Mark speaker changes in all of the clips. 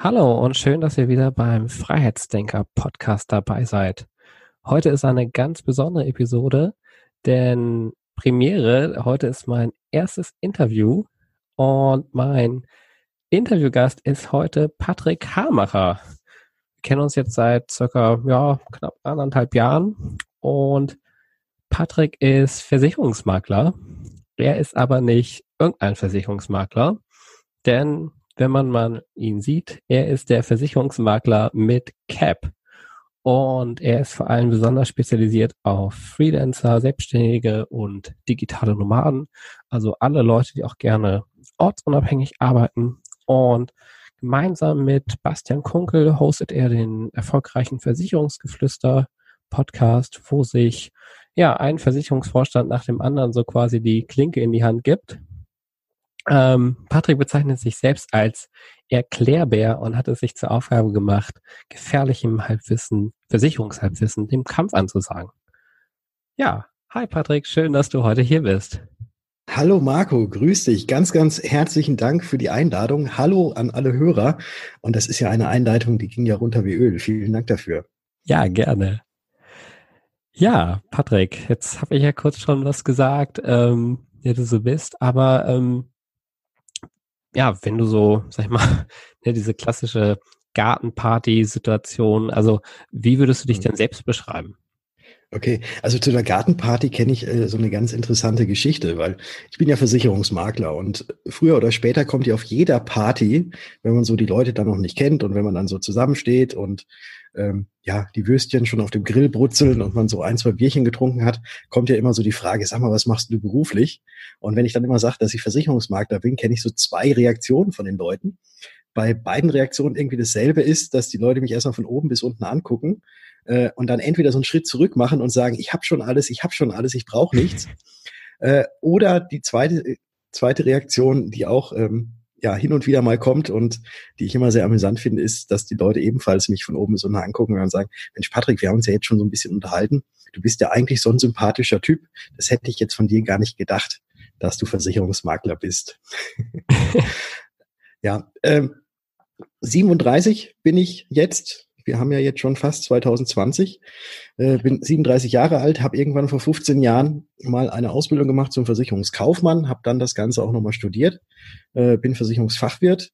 Speaker 1: Hallo und schön, dass ihr wieder beim Freiheitsdenker Podcast dabei seid. Heute ist eine ganz besondere Episode, denn Premiere, heute ist mein erstes Interview und mein Interviewgast ist heute Patrick Hamacher. Wir kennen uns jetzt seit circa, ja, knapp anderthalb Jahren und Patrick ist Versicherungsmakler. Er ist aber nicht irgendein Versicherungsmakler, denn wenn man mal ihn sieht. Er ist der Versicherungsmakler mit CAP. Und er ist vor allem besonders spezialisiert auf Freelancer, Selbstständige und digitale Nomaden. Also alle Leute, die auch gerne ortsunabhängig arbeiten. Und gemeinsam mit Bastian Kunkel hostet er den erfolgreichen Versicherungsgeflüster Podcast, wo sich ja ein Versicherungsvorstand nach dem anderen so quasi die Klinke in die Hand gibt ähm, Patrick bezeichnet sich selbst als Erklärbär und hat es sich zur Aufgabe gemacht, gefährlichem Halbwissen, Versicherungshalbwissen dem Kampf anzusagen. Ja, hi Patrick, schön, dass du heute hier bist.
Speaker 2: Hallo Marco, grüß dich. Ganz, ganz herzlichen Dank für die Einladung. Hallo an alle Hörer. Und das ist ja eine Einleitung, die ging ja runter wie Öl. Vielen Dank dafür.
Speaker 1: Ja, gerne. Ja, Patrick, jetzt habe ich ja kurz schon was gesagt, ähm, wer du so bist, aber ähm, ja, wenn du so, sag ich mal, ne, diese klassische Gartenparty-Situation, also wie würdest du dich mhm. denn selbst beschreiben?
Speaker 2: Okay, also zu der Gartenparty kenne ich äh, so eine ganz interessante Geschichte, weil ich bin ja Versicherungsmakler und früher oder später kommt ja auf jeder Party, wenn man so die Leute dann noch nicht kennt und wenn man dann so zusammensteht und ähm, ja, die Würstchen schon auf dem Grill brutzeln und man so ein, zwei Bierchen getrunken hat, kommt ja immer so die Frage, sag mal, was machst du beruflich? Und wenn ich dann immer sage, dass ich Versicherungsmakler bin, kenne ich so zwei Reaktionen von den Leuten. Bei beiden Reaktionen irgendwie dasselbe ist, dass die Leute mich erstmal von oben bis unten angucken äh, und dann entweder so einen Schritt zurück machen und sagen, ich habe schon alles, ich habe schon alles, ich brauche nichts. Äh, oder die zweite, zweite Reaktion, die auch ähm, ja hin und wieder mal kommt und die ich immer sehr amüsant finde, ist, dass die Leute ebenfalls mich von oben bis unten angucken und sagen, Mensch, Patrick, wir haben uns ja jetzt schon so ein bisschen unterhalten. Du bist ja eigentlich so ein sympathischer Typ. Das hätte ich jetzt von dir gar nicht gedacht, dass du Versicherungsmakler bist. ja, ähm, 37 bin ich jetzt wir haben ja jetzt schon fast 2020. Äh, bin 37 Jahre alt, habe irgendwann vor 15 Jahren mal eine Ausbildung gemacht zum Versicherungskaufmann, habe dann das Ganze auch nochmal studiert, äh, bin Versicherungsfachwirt,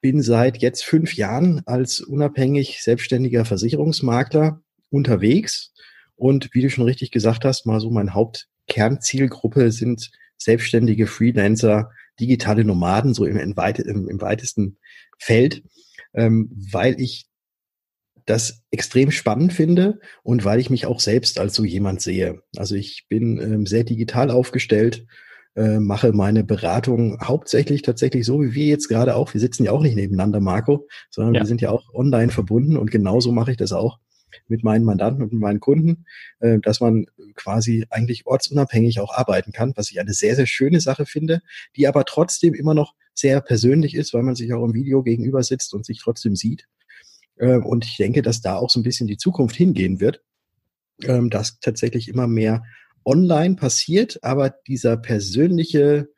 Speaker 2: bin seit jetzt fünf Jahren als unabhängig selbstständiger Versicherungsmakler unterwegs. Und wie du schon richtig gesagt hast, mal so mein Hauptkernzielgruppe sind selbstständige Freelancer, digitale Nomaden, so im, im, weitesten Feld, ähm, weil ich das extrem spannend finde und weil ich mich auch selbst als so jemand sehe. Also ich bin ähm, sehr digital aufgestellt, äh, mache meine Beratung hauptsächlich tatsächlich so, wie wir jetzt gerade auch. Wir sitzen ja auch nicht nebeneinander, Marco, sondern ja. wir sind ja auch online verbunden und genauso mache ich das auch mit meinen Mandanten und mit meinen Kunden, äh, dass man quasi eigentlich ortsunabhängig auch arbeiten kann, was ich eine sehr, sehr schöne Sache finde, die aber trotzdem immer noch sehr persönlich ist, weil man sich auch im Video gegenüber sitzt und sich trotzdem sieht. Ähm, und ich denke, dass da auch so ein bisschen die Zukunft hingehen wird, ähm, dass tatsächlich immer mehr online passiert, aber dieser persönliche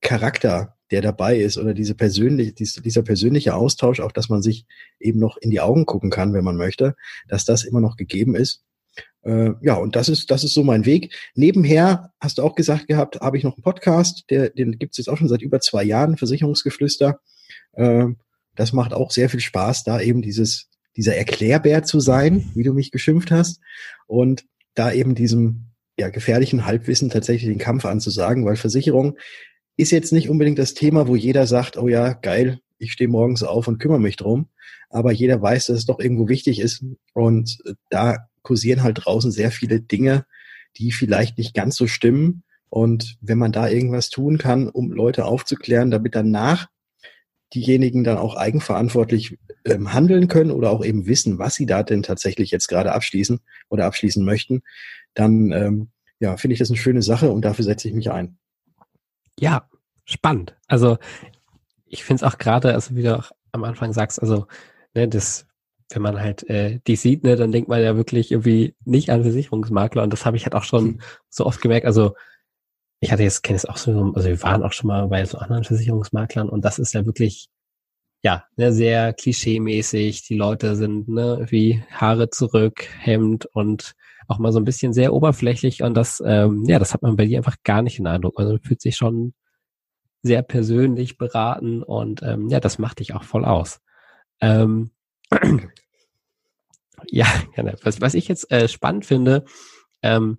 Speaker 2: Charakter, der dabei ist oder diese persönliche, dieser persönliche Austausch, auch dass man sich eben noch in die Augen gucken kann, wenn man möchte, dass das immer noch gegeben ist. Äh, ja, und das ist, das ist so mein Weg. Nebenher, hast du auch gesagt gehabt, habe ich noch einen Podcast, der, den gibt es jetzt auch schon seit über zwei Jahren, Versicherungsgeflüster. Äh, das macht auch sehr viel Spaß, da eben dieses, dieser Erklärbär zu sein, wie du mich geschimpft hast, und da eben diesem ja, gefährlichen Halbwissen tatsächlich den Kampf anzusagen, weil Versicherung ist jetzt nicht unbedingt das Thema, wo jeder sagt, oh ja, geil, ich stehe morgens auf und kümmere mich drum. Aber jeder weiß, dass es doch irgendwo wichtig ist. Und da kursieren halt draußen sehr viele Dinge, die vielleicht nicht ganz so stimmen. Und wenn man da irgendwas tun kann, um Leute aufzuklären, damit danach diejenigen dann auch eigenverantwortlich ähm, handeln können oder auch eben wissen, was sie da denn tatsächlich jetzt gerade abschließen oder abschließen möchten, dann ähm, ja, finde ich das eine schöne Sache und dafür setze ich mich ein.
Speaker 1: Ja, spannend. Also ich finde es auch gerade, also wie du auch am Anfang sagst, also ne, das, wenn man halt äh, die sieht, ne, dann denkt man ja wirklich irgendwie nicht an Versicherungsmakler und das habe ich halt auch schon hm. so oft gemerkt. Also ich hatte jetzt, kenne es auch so, also wir waren auch schon mal bei so anderen Versicherungsmaklern und das ist ja wirklich ja, ne, sehr klischee-mäßig. Die Leute sind ne, wie Haare zurück, Hemd und auch mal so ein bisschen sehr oberflächlich und das, ähm, ja, das hat man bei dir einfach gar nicht in Eindruck. Also man fühlt sich schon sehr persönlich beraten und ähm, ja, das macht dich auch voll aus. Ähm, ja, gerne. Was, was ich jetzt äh, spannend finde, ähm,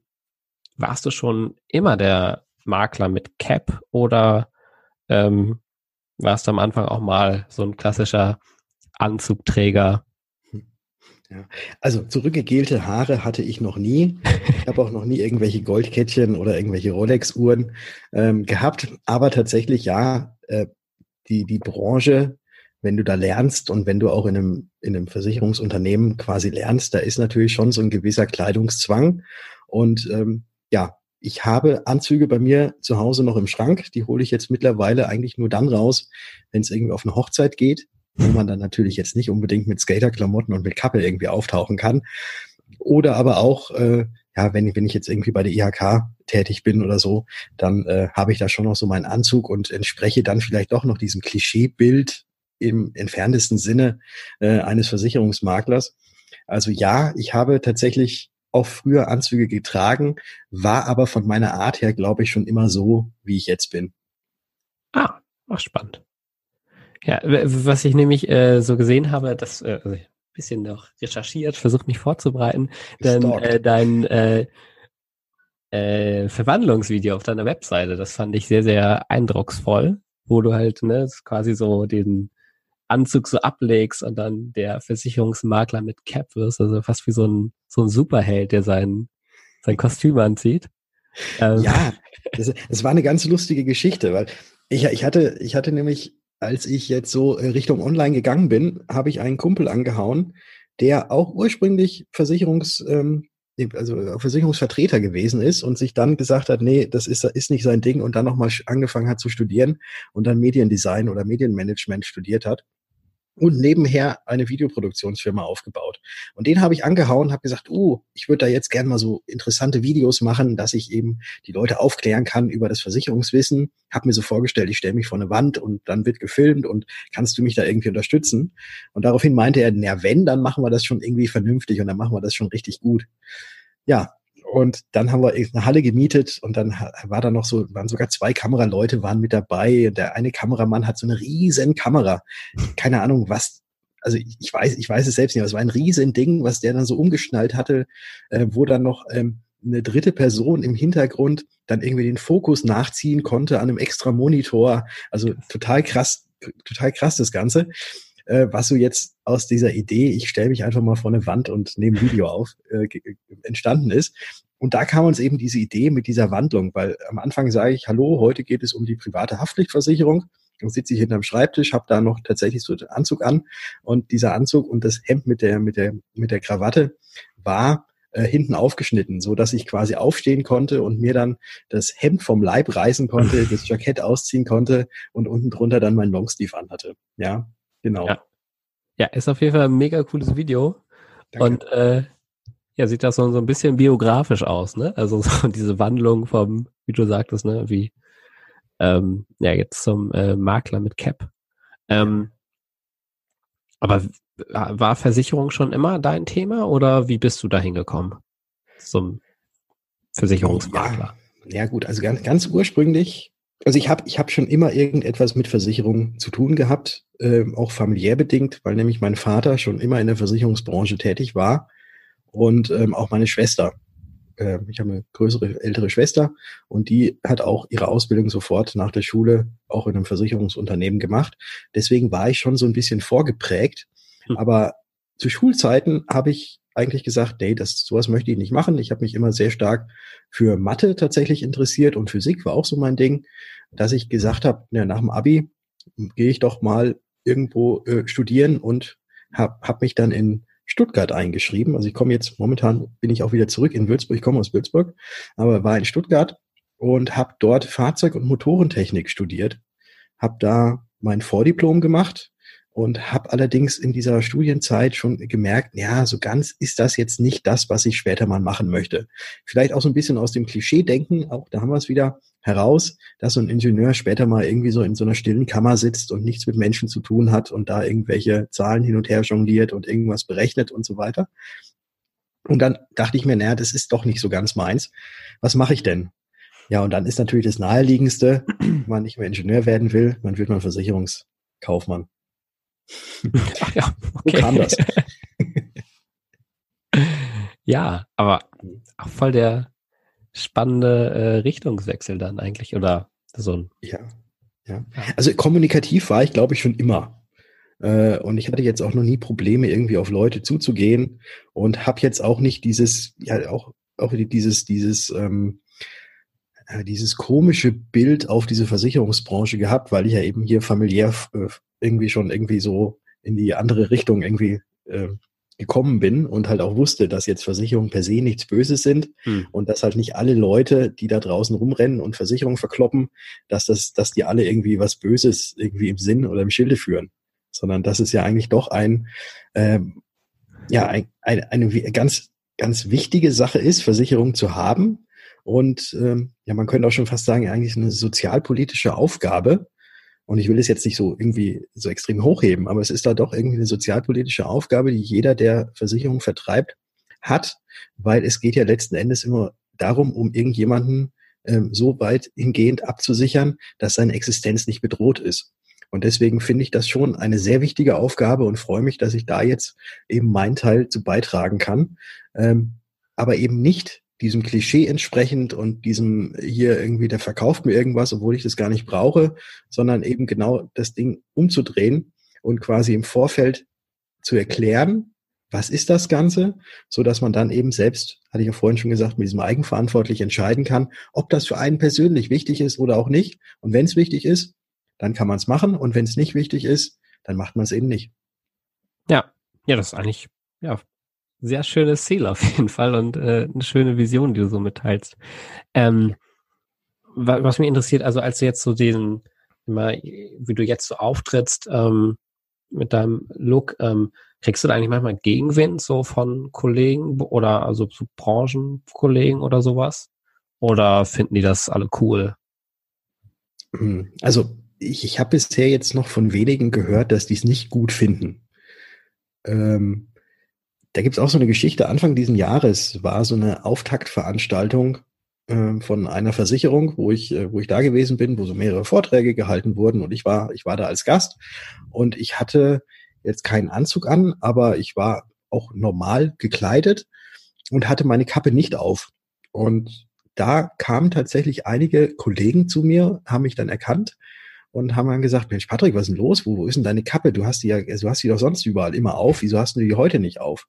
Speaker 1: warst du schon immer der Makler mit Cap oder ähm, warst du am Anfang auch mal so ein klassischer Anzugträger?
Speaker 2: Ja. Also zurückgegelte Haare hatte ich noch nie. Ich habe auch noch nie irgendwelche Goldkettchen oder irgendwelche Rolex-Uhren ähm, gehabt. Aber tatsächlich ja, äh, die, die Branche, wenn du da lernst und wenn du auch in einem, in einem Versicherungsunternehmen quasi lernst, da ist natürlich schon so ein gewisser Kleidungszwang. Und ähm, ja, ich habe Anzüge bei mir zu Hause noch im Schrank. Die hole ich jetzt mittlerweile eigentlich nur dann raus, wenn es irgendwie auf eine Hochzeit geht wo man dann natürlich jetzt nicht unbedingt mit Skaterklamotten und mit Kappe irgendwie auftauchen kann. Oder aber auch, äh, ja, wenn, wenn ich jetzt irgendwie bei der IHK tätig bin oder so, dann äh, habe ich da schon noch so meinen Anzug und entspreche dann vielleicht doch noch diesem Klischeebild im entferntesten Sinne äh, eines Versicherungsmaklers. Also ja, ich habe tatsächlich auch früher Anzüge getragen, war aber von meiner Art her, glaube ich, schon immer so, wie ich jetzt bin.
Speaker 1: Ah, auch spannend. Ja, was ich nämlich äh, so gesehen habe, das äh, also ein bisschen noch recherchiert, versucht mich vorzubereiten, denn äh, dein äh, äh, Verwandlungsvideo auf deiner Webseite, das fand ich sehr, sehr eindrucksvoll, wo du halt ne, quasi so den Anzug so ablegst und dann der Versicherungsmakler mit Cap wirst, also fast wie so ein, so ein Superheld, der sein, sein Kostüm anzieht.
Speaker 2: Ähm. Ja, es war eine ganz lustige Geschichte, weil ich, ich hatte, ich hatte nämlich als ich jetzt so äh, Richtung Online gegangen bin, habe ich einen Kumpel angehauen, der auch ursprünglich Versicherungs, ähm, also Versicherungsvertreter gewesen ist und sich dann gesagt hat, nee, das ist, ist nicht sein Ding und dann nochmal angefangen hat zu studieren und dann Mediendesign oder Medienmanagement studiert hat und nebenher eine Videoproduktionsfirma aufgebaut. Und den habe ich angehauen, habe gesagt, uh, ich würde da jetzt gern mal so interessante Videos machen, dass ich eben die Leute aufklären kann über das Versicherungswissen. Habe mir so vorgestellt, ich stelle mich vor eine Wand und dann wird gefilmt und kannst du mich da irgendwie unterstützen? Und daraufhin meinte er, na wenn, dann machen wir das schon irgendwie vernünftig und dann machen wir das schon richtig gut. Ja, und dann haben wir eine Halle gemietet und dann war da noch so, waren sogar zwei Kameraleute waren mit dabei. Der eine Kameramann hat so eine riesen Kamera. Keine Ahnung, was, also ich weiß, ich weiß es selbst nicht, aber es war ein riesen Ding, was der dann so umgeschnallt hatte, äh, wo dann noch ähm, eine dritte Person im Hintergrund dann irgendwie den Fokus nachziehen konnte an einem extra Monitor. Also total krass, total krass das Ganze äh, was so jetzt aus dieser Idee, ich stelle mich einfach mal vor eine Wand und nehme Video auf, äh, entstanden ist. Und da kam uns eben diese Idee mit dieser Wandlung, weil am Anfang sage ich, hallo, heute geht es um die private Haftpflichtversicherung. Dann sitze ich hinterm Schreibtisch, habe da noch tatsächlich so den Anzug an und dieser Anzug und das Hemd mit der mit der mit der Krawatte war äh, hinten aufgeschnitten, so dass ich quasi aufstehen konnte und mir dann das Hemd vom Leib reißen konnte, das Jackett ausziehen konnte und unten drunter dann mein Longsleeve anhatte. Ja, Genau.
Speaker 1: Ja. ja, ist auf jeden Fall ein mega cooles Video. Danke. Und äh, ja, sieht das so, so ein bisschen biografisch aus, ne? Also so diese Wandlung vom, wie du sagtest, ne, wie ähm, ja, jetzt zum äh, Makler mit Cap. Ähm, aber war Versicherung schon immer dein Thema oder wie bist du da hingekommen zum Versicherungsmakler?
Speaker 2: Ja, ja gut, also ganz, ganz ursprünglich also ich habe ich hab schon immer irgendetwas mit Versicherungen zu tun gehabt, äh, auch familiär bedingt, weil nämlich mein Vater schon immer in der Versicherungsbranche tätig war und ähm, auch meine Schwester. Äh, ich habe eine größere, ältere Schwester und die hat auch ihre Ausbildung sofort nach der Schule auch in einem Versicherungsunternehmen gemacht. Deswegen war ich schon so ein bisschen vorgeprägt. Hm. Aber zu Schulzeiten habe ich eigentlich gesagt, nee, das sowas möchte ich nicht machen. Ich habe mich immer sehr stark für Mathe tatsächlich interessiert und Physik war auch so mein Ding, dass ich gesagt habe, ja, nach dem Abi gehe ich doch mal irgendwo äh, studieren und habe hab mich dann in Stuttgart eingeschrieben. Also ich komme jetzt, momentan bin ich auch wieder zurück in Würzburg, ich komme aus Würzburg, aber war in Stuttgart und habe dort Fahrzeug- und Motorentechnik studiert, habe da mein Vordiplom gemacht und habe allerdings in dieser Studienzeit schon gemerkt, ja, so ganz ist das jetzt nicht das, was ich später mal machen möchte. Vielleicht auch so ein bisschen aus dem Klischee-Denken, auch da haben wir es wieder heraus, dass so ein Ingenieur später mal irgendwie so in so einer stillen Kammer sitzt und nichts mit Menschen zu tun hat und da irgendwelche Zahlen hin und her jongliert und irgendwas berechnet und so weiter. Und dann dachte ich mir, naja, das ist doch nicht so ganz meins. Was mache ich denn? Ja, und dann ist natürlich das Naheliegendste, wenn man nicht mehr Ingenieur werden will, man wird mal Versicherungskaufmann.
Speaker 1: Ach ja, okay. Wo kam das? ja, aber auch voll der spannende äh, Richtungswechsel dann eigentlich oder so ein.
Speaker 2: Ja, ja. Also kommunikativ war ich, glaube ich, schon immer. Äh, und ich hatte jetzt auch noch nie Probleme, irgendwie auf Leute zuzugehen und habe jetzt auch nicht dieses, ja, auch, auch dieses, dieses, ähm, äh, dieses komische Bild auf diese Versicherungsbranche gehabt, weil ich ja eben hier familiär äh, irgendwie schon irgendwie so in die andere Richtung irgendwie äh, gekommen bin und halt auch wusste, dass jetzt Versicherungen per se nichts Böses sind hm. und dass halt nicht alle Leute, die da draußen rumrennen und Versicherungen verkloppen, dass das, dass die alle irgendwie was Böses irgendwie im Sinn oder im Schilde führen, sondern dass es ja eigentlich doch ein, ähm, ja, ein, ein, eine ganz, ganz wichtige Sache ist, Versicherungen zu haben und ähm, ja, man könnte auch schon fast sagen, eigentlich eine sozialpolitische Aufgabe, und ich will es jetzt nicht so irgendwie so extrem hochheben, aber es ist da doch irgendwie eine sozialpolitische Aufgabe, die jeder, der Versicherung vertreibt, hat, weil es geht ja letzten Endes immer darum, um irgendjemanden ähm, so weit hingehend abzusichern, dass seine Existenz nicht bedroht ist. Und deswegen finde ich das schon eine sehr wichtige Aufgabe und freue mich, dass ich da jetzt eben meinen Teil zu beitragen kann. Ähm, aber eben nicht diesem Klischee entsprechend und diesem hier irgendwie, der verkauft mir irgendwas, obwohl ich das gar nicht brauche, sondern eben genau das Ding umzudrehen und quasi im Vorfeld zu erklären, was ist das Ganze, so dass man dann eben selbst, hatte ich ja vorhin schon gesagt, mit diesem eigenverantwortlich entscheiden kann, ob das für einen persönlich wichtig ist oder auch nicht. Und wenn es wichtig ist, dann kann man es machen. Und wenn es nicht wichtig ist, dann macht man es eben nicht.
Speaker 1: Ja, ja, das ist eigentlich ja sehr schönes Ziel auf jeden Fall und äh, eine schöne Vision, die du so mitteilst. Ähm, was mich interessiert, also als du jetzt so diesen, immer, wie du jetzt so auftrittst ähm, mit deinem Look, ähm, kriegst du da eigentlich manchmal Gegenwind so von Kollegen oder also zu Branchenkollegen oder sowas? Oder finden die das alle cool?
Speaker 2: Hm, also ich, ich habe bisher jetzt noch von wenigen gehört, dass die es nicht gut finden. Ähm, da gibt's auch so eine Geschichte. Anfang diesen Jahres war so eine Auftaktveranstaltung äh, von einer Versicherung, wo ich, äh, wo ich da gewesen bin, wo so mehrere Vorträge gehalten wurden und ich war, ich war da als Gast und ich hatte jetzt keinen Anzug an, aber ich war auch normal gekleidet und hatte meine Kappe nicht auf. Und da kamen tatsächlich einige Kollegen zu mir, haben mich dann erkannt und haben dann gesagt, Mensch, Patrick, was ist denn los? Wo, wo ist denn deine Kappe? Du hast die ja, du hast die doch sonst überall immer auf. Wieso hast du die heute nicht auf?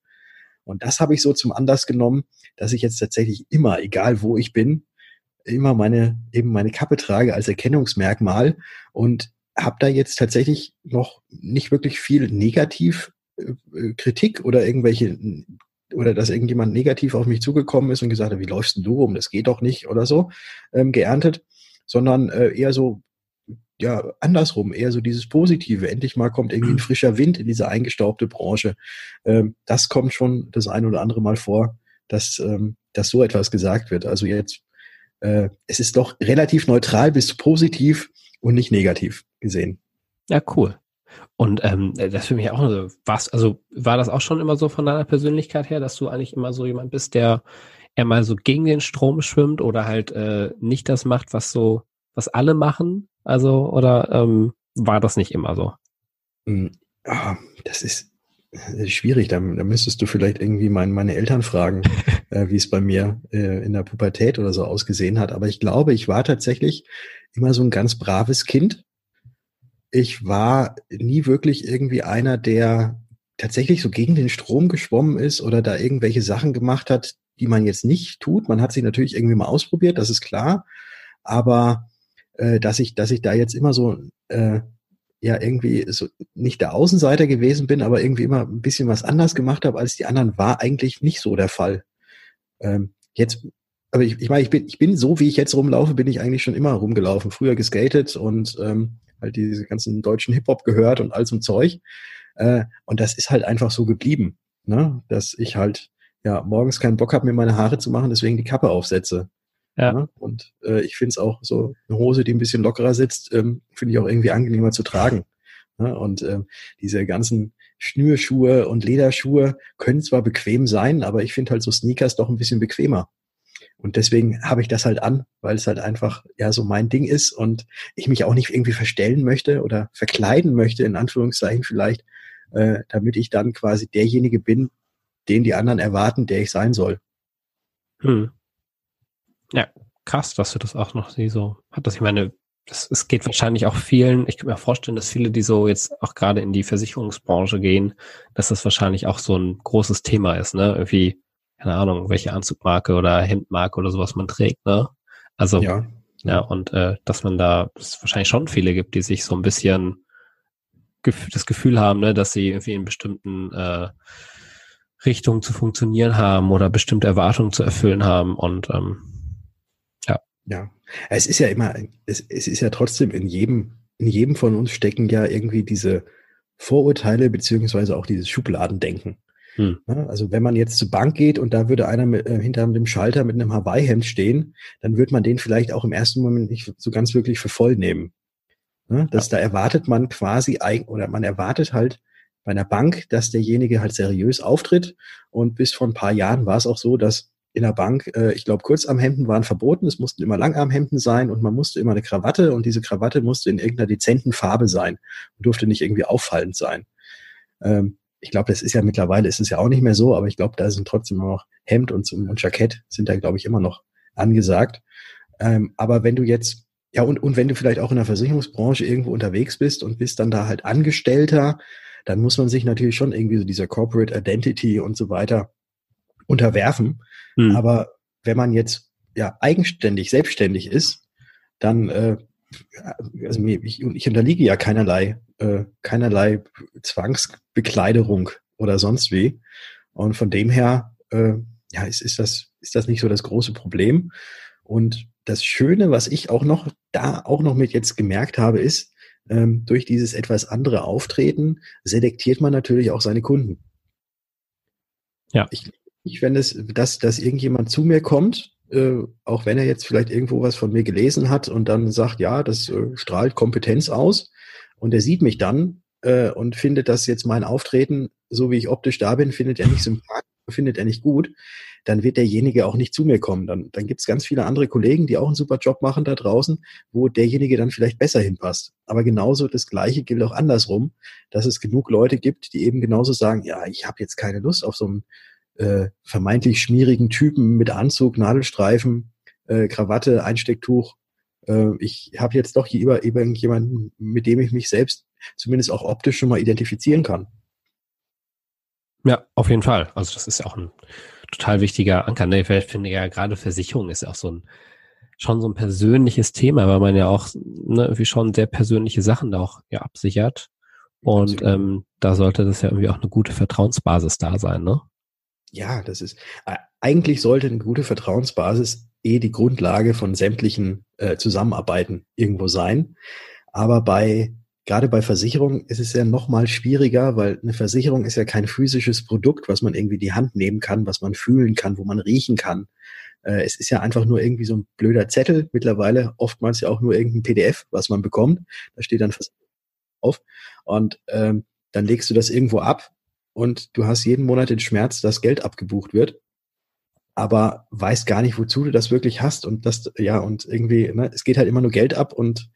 Speaker 2: Und das habe ich so zum Anlass genommen, dass ich jetzt tatsächlich immer, egal wo ich bin, immer meine, eben meine Kappe trage als Erkennungsmerkmal und habe da jetzt tatsächlich noch nicht wirklich viel negativ äh, äh, Kritik oder irgendwelche oder dass irgendjemand negativ auf mich zugekommen ist und gesagt hat, wie läufst denn du rum, das geht doch nicht oder so, ähm, geerntet, sondern äh, eher so ja, andersrum, eher so dieses Positive. Endlich mal kommt irgendwie ein mhm. frischer Wind in diese eingestaubte Branche. Ähm, das kommt schon das ein oder andere Mal vor, dass, ähm, dass so etwas gesagt wird. Also jetzt, äh, es ist doch relativ neutral bis positiv und nicht negativ gesehen.
Speaker 1: Ja, cool. Und ähm, das für mich auch so, was, also war das auch schon immer so von deiner Persönlichkeit her, dass du eigentlich immer so jemand bist, der eher mal so gegen den Strom schwimmt oder halt äh, nicht das macht, was so, was alle machen, also, oder ähm, war das nicht immer so?
Speaker 2: Hm, ah, das ist schwierig. Da, da müsstest du vielleicht irgendwie mein, meine Eltern fragen, äh, wie es bei mir äh, in der Pubertät oder so ausgesehen hat. Aber ich glaube, ich war tatsächlich immer so ein ganz braves Kind. Ich war nie wirklich irgendwie einer, der tatsächlich so gegen den Strom geschwommen ist oder da irgendwelche Sachen gemacht hat, die man jetzt nicht tut. Man hat sie natürlich irgendwie mal ausprobiert, das ist klar. Aber äh, dass ich, dass ich da jetzt immer so äh, ja irgendwie so nicht der Außenseiter gewesen bin, aber irgendwie immer ein bisschen was anders gemacht habe als die anderen, war eigentlich nicht so der Fall. Ähm, jetzt, aber ich, ich meine, ich bin, ich bin so, wie ich jetzt rumlaufe, bin ich eigentlich schon immer rumgelaufen. Früher geskatet und ähm, halt diese ganzen deutschen Hip-Hop gehört und all so Zeug. Äh, und das ist halt einfach so geblieben, ne? dass ich halt ja morgens keinen Bock habe, mir meine Haare zu machen, deswegen die Kappe aufsetze. Ja. Ne? Und äh, ich finde es auch so eine Hose, die ein bisschen lockerer sitzt, ähm, finde ich auch irgendwie angenehmer zu tragen. Ne? Und ähm, diese ganzen Schnürschuhe und Lederschuhe können zwar bequem sein, aber ich finde halt so Sneakers doch ein bisschen bequemer. Und deswegen habe ich das halt an, weil es halt einfach ja so mein Ding ist und ich mich auch nicht irgendwie verstellen möchte oder verkleiden möchte, in Anführungszeichen vielleicht, äh, damit ich dann quasi derjenige bin, den die anderen erwarten, der ich sein soll.
Speaker 1: Hm. Ja, krass, dass du das auch noch so hat. Das, ich meine, das, es geht wahrscheinlich auch vielen, ich kann mir vorstellen, dass viele, die so jetzt auch gerade in die Versicherungsbranche gehen, dass das wahrscheinlich auch so ein großes Thema ist, ne? Irgendwie, keine Ahnung, welche Anzugmarke oder Hemdmarke oder sowas man trägt, ne? Also, ja, ja und äh, dass man da, es wahrscheinlich schon viele gibt, die sich so ein bisschen das Gefühl haben, ne, dass sie irgendwie in bestimmten äh, Richtungen zu funktionieren haben oder bestimmte Erwartungen zu erfüllen haben und ähm,
Speaker 2: ja, es ist ja immer, es, es ist ja trotzdem in jedem, in jedem von uns stecken ja irgendwie diese Vorurteile beziehungsweise auch dieses Schubladendenken. Hm. Also wenn man jetzt zur Bank geht und da würde einer mit, äh, hinter dem Schalter mit einem Hawaii-Hemd stehen, dann würde man den vielleicht auch im ersten Moment nicht so ganz wirklich für voll nehmen. Ne? Das, ja. Da erwartet man quasi, oder man erwartet halt bei einer Bank, dass derjenige halt seriös auftritt. Und bis vor ein paar Jahren war es auch so, dass in der Bank, äh, ich glaube, Kurzarmhemden waren verboten, es mussten immer Langarmhemden sein und man musste immer eine Krawatte und diese Krawatte musste in irgendeiner dezenten Farbe sein und durfte nicht irgendwie auffallend sein. Ähm, ich glaube, das ist ja mittlerweile ist es ja auch nicht mehr so, aber ich glaube, da sind trotzdem noch Hemd und, und Jackett sind da, glaube ich, immer noch angesagt. Ähm, aber wenn du jetzt, ja, und, und wenn du vielleicht auch in der Versicherungsbranche irgendwo unterwegs bist und bist dann da halt Angestellter, dann muss man sich natürlich schon irgendwie so dieser Corporate Identity und so weiter unterwerfen. Hm. Aber wenn man jetzt ja eigenständig, selbstständig ist, dann äh, also ich, ich unterliege ja keinerlei, äh, keinerlei Zwangsbekleiderung oder sonst wie. Und von dem her, äh, ja, ist, ist, das, ist das nicht so das große Problem. Und das Schöne, was ich auch noch da auch noch mit jetzt gemerkt habe, ist, ähm, durch dieses etwas andere Auftreten selektiert man natürlich auch seine Kunden. Ja. Ich, ich, wenn es, dass, dass irgendjemand zu mir kommt, äh, auch wenn er jetzt vielleicht irgendwo was von mir gelesen hat und dann sagt, ja, das äh, strahlt Kompetenz aus und er sieht mich dann äh, und findet das jetzt mein Auftreten, so wie ich optisch da bin, findet er nicht sympathisch, findet er nicht gut, dann wird derjenige auch nicht zu mir kommen. Dann, dann gibt es ganz viele andere Kollegen, die auch einen super Job machen da draußen, wo derjenige dann vielleicht besser hinpasst. Aber genauso das Gleiche gilt auch andersrum, dass es genug Leute gibt, die eben genauso sagen, ja, ich habe jetzt keine Lust auf so einen äh, vermeintlich schmierigen Typen mit Anzug, Nadelstreifen, äh, Krawatte, Einstecktuch. Äh, ich habe jetzt doch hier über, über jemanden, mit dem ich mich selbst zumindest auch optisch schon mal identifizieren kann.
Speaker 1: Ja, auf jeden Fall. Also das ist ja auch ein total wichtiger Anker. Ne? Ich finde ja gerade Versicherung ist ja auch so ein schon so ein persönliches Thema, weil man ja auch ne, irgendwie schon sehr persönliche Sachen da auch ja absichert. Und ähm, da sollte das ja irgendwie auch eine gute Vertrauensbasis da sein, ne?
Speaker 2: Ja, das ist, äh, eigentlich sollte eine gute Vertrauensbasis eh die Grundlage von sämtlichen äh, Zusammenarbeiten irgendwo sein. Aber bei, gerade bei Versicherungen ist es ja noch mal schwieriger, weil eine Versicherung ist ja kein physisches Produkt, was man irgendwie die Hand nehmen kann, was man fühlen kann, wo man riechen kann. Äh, es ist ja einfach nur irgendwie so ein blöder Zettel, mittlerweile oftmals ja auch nur irgendein PDF, was man bekommt. Da steht dann auf. Und ähm, dann legst du das irgendwo ab und du hast jeden Monat den Schmerz, dass Geld abgebucht wird, aber weißt gar nicht, wozu du das wirklich hast und das, ja, und irgendwie, ne, es geht halt immer nur Geld ab und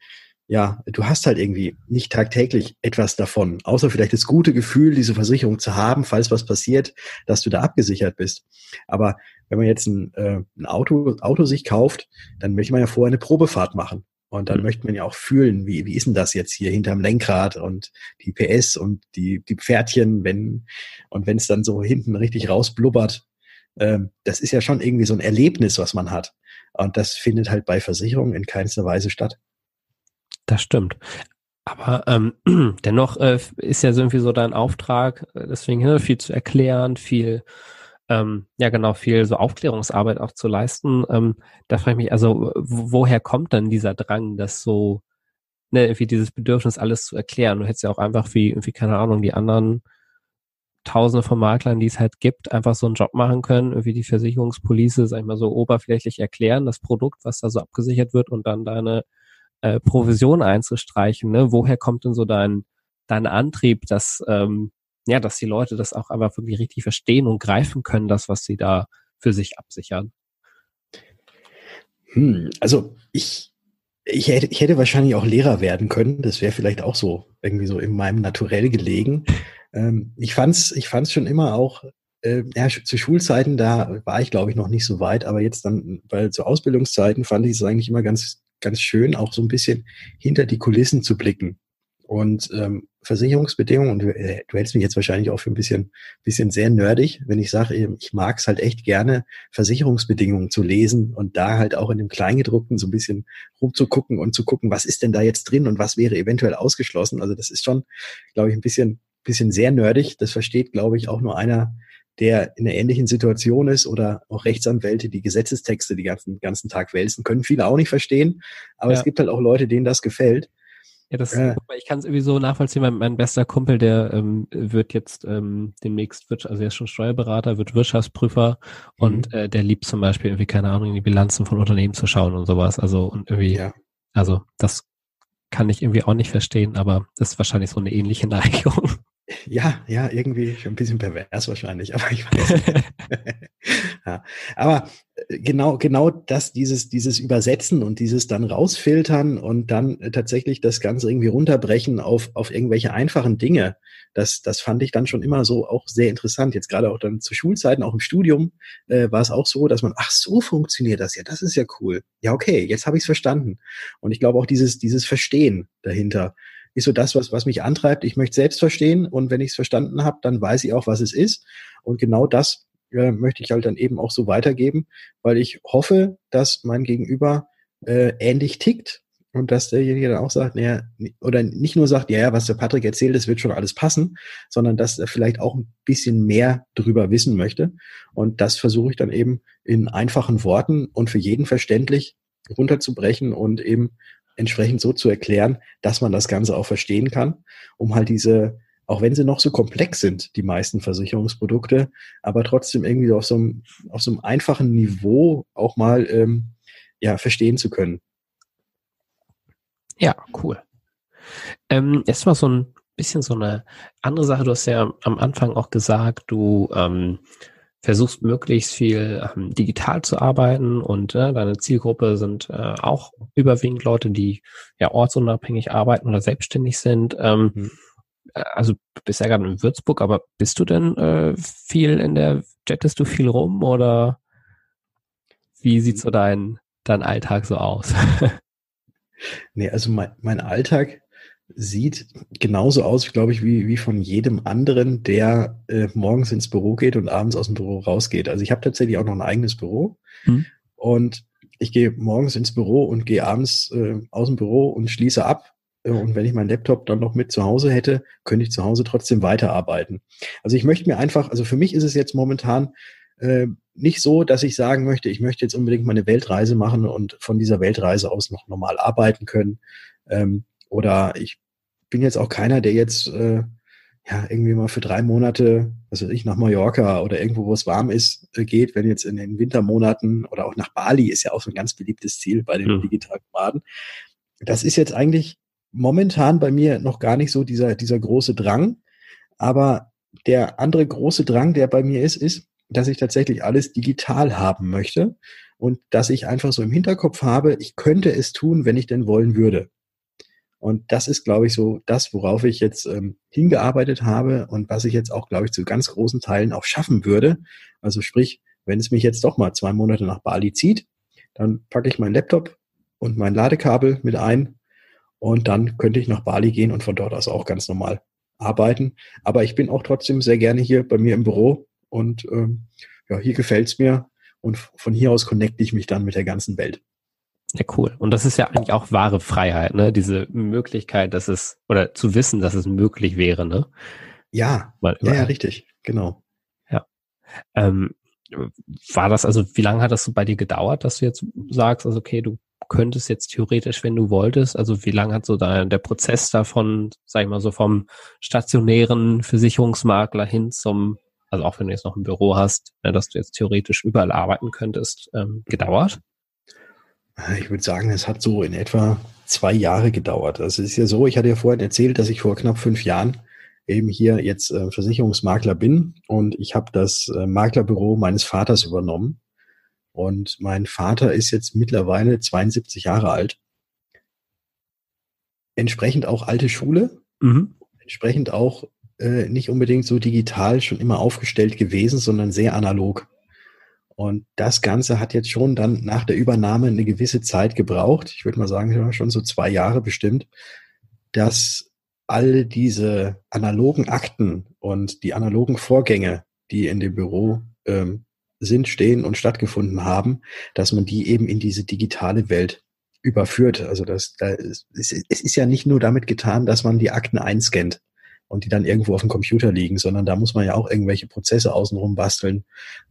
Speaker 2: ja, du hast halt irgendwie nicht tagtäglich etwas davon, außer vielleicht das gute Gefühl, diese Versicherung zu haben, falls was passiert, dass du da abgesichert bist. Aber wenn man jetzt ein, äh, ein Auto, Auto sich kauft, dann möchte man ja vorher eine Probefahrt machen. Und dann mhm. möchte man ja auch fühlen, wie, wie ist denn das jetzt hier hinterm Lenkrad und die PS und die, die Pferdchen, wenn, und wenn es dann so hinten richtig rausblubbert, ähm, das ist ja schon irgendwie so ein Erlebnis, was man hat. Und das findet halt bei Versicherungen in keinster Weise statt.
Speaker 1: Das stimmt. Aber ähm, dennoch äh, ist ja so irgendwie so dein Auftrag, äh, deswegen ne, viel zu erklären, viel, ähm, ja genau, viel so Aufklärungsarbeit auch zu leisten. Ähm, da frage ich mich, also woher kommt dann dieser Drang, das so, ne, irgendwie dieses Bedürfnis, alles zu erklären? Du hättest ja auch einfach wie, irgendwie, keine Ahnung, die anderen Tausende von Maklern, die es halt gibt, einfach so einen Job machen können, irgendwie die Versicherungspolice, sag ich mal so oberflächlich erklären, das Produkt, was da so abgesichert wird und dann deine äh, Provision einzustreichen. Ne? Woher kommt denn so dein, dein Antrieb, dass, ähm, ja, dass die Leute das auch einfach wirklich richtig verstehen und greifen können, das, was sie da für sich absichern?
Speaker 2: Hm, also ich, ich hätte, ich hätte wahrscheinlich auch Lehrer werden können. Das wäre vielleicht auch so irgendwie so in meinem Naturell gelegen. Ähm, ich fand's, ich fand's schon immer auch äh, ja, zu Schulzeiten, da war ich, glaube ich, noch nicht so weit, aber jetzt dann, weil zu Ausbildungszeiten fand ich es eigentlich immer ganz, ganz schön, auch so ein bisschen hinter die Kulissen zu blicken. Und ähm, Versicherungsbedingungen, und du, äh, du hältst mich jetzt wahrscheinlich auch für ein bisschen, bisschen sehr nerdig, wenn ich sage, ich mag es halt echt gerne, Versicherungsbedingungen zu lesen und da halt auch in dem Kleingedruckten so ein bisschen rumzugucken und zu gucken, was ist denn da jetzt drin und was wäre eventuell ausgeschlossen. Also das ist schon, glaube ich, ein bisschen, bisschen sehr nerdig. Das versteht, glaube ich, auch nur einer, der in einer ähnlichen Situation ist oder auch Rechtsanwälte, die Gesetzestexte die ganzen, ganzen Tag wälzen, können viele auch nicht verstehen. Aber ja. es gibt halt auch Leute, denen das gefällt.
Speaker 1: Ja, das, äh, ich kann es irgendwie so nachvollziehen. Mein, mein bester Kumpel, der ähm, wird jetzt ähm, demnächst, wird, also er ist schon Steuerberater, wird Wirtschaftsprüfer und mhm. äh, der liebt zum Beispiel irgendwie, keine Ahnung, in die Bilanzen von Unternehmen zu schauen und sowas. Also und irgendwie, ja. also das kann ich irgendwie auch nicht verstehen, aber das ist wahrscheinlich so eine ähnliche Neigung.
Speaker 2: Ja, ja, irgendwie schon ein bisschen pervers wahrscheinlich, aber ich weiß nicht. ja. Aber äh, genau, genau das, dieses, dieses Übersetzen und dieses dann rausfiltern und dann äh, tatsächlich das Ganze irgendwie runterbrechen auf, auf irgendwelche einfachen Dinge, das, das fand ich dann schon immer so auch sehr interessant. Jetzt gerade auch dann zu Schulzeiten, auch im Studium, äh, war es auch so, dass man, ach, so funktioniert das ja, das ist ja cool. Ja, okay, jetzt habe ich es verstanden. Und ich glaube auch dieses, dieses Verstehen dahinter ist so das, was, was mich antreibt. Ich möchte selbst verstehen und wenn ich es verstanden habe, dann weiß ich auch, was es ist. Und genau das äh, möchte ich halt dann eben auch so weitergeben, weil ich hoffe, dass mein Gegenüber äh, ähnlich tickt und dass derjenige dann auch sagt, naja, oder nicht nur sagt, ja, ja, was der Patrick erzählt, das wird schon alles passen, sondern dass er vielleicht auch ein bisschen mehr drüber wissen möchte. Und das versuche ich dann eben in einfachen Worten und für jeden verständlich runterzubrechen und eben entsprechend so zu erklären, dass man das Ganze auch verstehen kann, um halt diese, auch wenn sie noch so komplex sind, die meisten Versicherungsprodukte, aber trotzdem irgendwie auf so einem, auf so einem einfachen Niveau auch mal ähm, ja, verstehen zu können.
Speaker 1: Ja, cool. Ähm, mal so ein bisschen so eine andere Sache. Du hast ja am Anfang auch gesagt, du ähm, versuchst möglichst viel ähm, digital zu arbeiten und äh, deine Zielgruppe sind äh, auch überwiegend Leute, die ja ortsunabhängig arbeiten oder selbstständig sind. Ähm, mhm. Also du bist ja gerade in Würzburg, aber bist du denn äh, viel in der, jettest du viel rum oder wie sieht so dein, dein Alltag so aus?
Speaker 2: nee, also mein, mein Alltag sieht genauso aus, glaube ich, wie, wie von jedem anderen, der äh, morgens ins Büro geht und abends aus dem Büro rausgeht. Also ich habe tatsächlich auch noch ein eigenes Büro mhm. und ich gehe morgens ins Büro und gehe abends äh, aus dem Büro und schließe ab. Äh, und wenn ich meinen Laptop dann noch mit zu Hause hätte, könnte ich zu Hause trotzdem weiterarbeiten. Also ich möchte mir einfach, also für mich ist es jetzt momentan äh, nicht so, dass ich sagen möchte, ich möchte jetzt unbedingt meine Weltreise machen und von dieser Weltreise aus noch normal arbeiten können. Ähm, oder ich bin jetzt auch keiner, der jetzt äh, ja irgendwie mal für drei Monate, also ich nach Mallorca oder irgendwo, wo es warm ist, äh, geht, wenn jetzt in den Wintermonaten oder auch nach Bali ist ja auch so ein ganz beliebtes Ziel bei den mhm. digitalen Nomaden. Das ist jetzt eigentlich momentan bei mir noch gar nicht so dieser, dieser große Drang. Aber der andere große Drang, der bei mir ist, ist, dass ich tatsächlich alles digital haben möchte und dass ich einfach so im Hinterkopf habe, ich könnte es tun, wenn ich denn wollen würde. Und das ist, glaube ich, so das, worauf ich jetzt ähm, hingearbeitet habe und was ich jetzt auch, glaube ich, zu ganz großen Teilen auch schaffen würde. Also sprich, wenn es mich jetzt doch mal zwei Monate nach Bali zieht, dann packe ich meinen Laptop und mein Ladekabel mit ein und dann könnte ich nach Bali gehen und von dort aus auch ganz normal arbeiten. Aber ich bin auch trotzdem sehr gerne hier bei mir im Büro und ähm, ja, hier gefällt's mir und von hier aus connecte ich mich dann mit der ganzen Welt.
Speaker 1: Ja, cool. Und das ist ja eigentlich auch wahre Freiheit, ne? Diese Möglichkeit, dass es, oder zu wissen, dass es möglich wäre, ne?
Speaker 2: Ja, weil, ja, ja, richtig, genau.
Speaker 1: Ja. Ähm, war das, also wie lange hat das so bei dir gedauert, dass du jetzt sagst, also okay, du könntest jetzt theoretisch, wenn du wolltest, also wie lange hat so da der Prozess davon, sag ich mal so vom stationären Versicherungsmakler hin zum, also auch wenn du jetzt noch ein Büro hast, ne, dass du jetzt theoretisch überall arbeiten könntest, ähm, gedauert?
Speaker 2: Ich würde sagen, es hat so in etwa zwei Jahre gedauert. Also es ist ja so, ich hatte ja vorhin erzählt, dass ich vor knapp fünf Jahren eben hier jetzt äh, Versicherungsmakler bin und ich habe das äh, Maklerbüro meines Vaters übernommen. Und mein Vater ist jetzt mittlerweile 72 Jahre alt. Entsprechend auch alte Schule. Mhm. Entsprechend auch äh, nicht unbedingt so digital schon immer aufgestellt gewesen, sondern sehr analog. Und das Ganze hat jetzt schon dann nach der Übernahme eine gewisse Zeit gebraucht. Ich würde mal sagen, schon so zwei Jahre bestimmt, dass all diese analogen Akten und die analogen Vorgänge, die in dem Büro ähm, sind, stehen und stattgefunden haben, dass man die eben in diese digitale Welt überführt. Also das, da ist, es ist ja nicht nur damit getan, dass man die Akten einscannt und die dann irgendwo auf dem Computer liegen, sondern da muss man ja auch irgendwelche Prozesse außenrum basteln.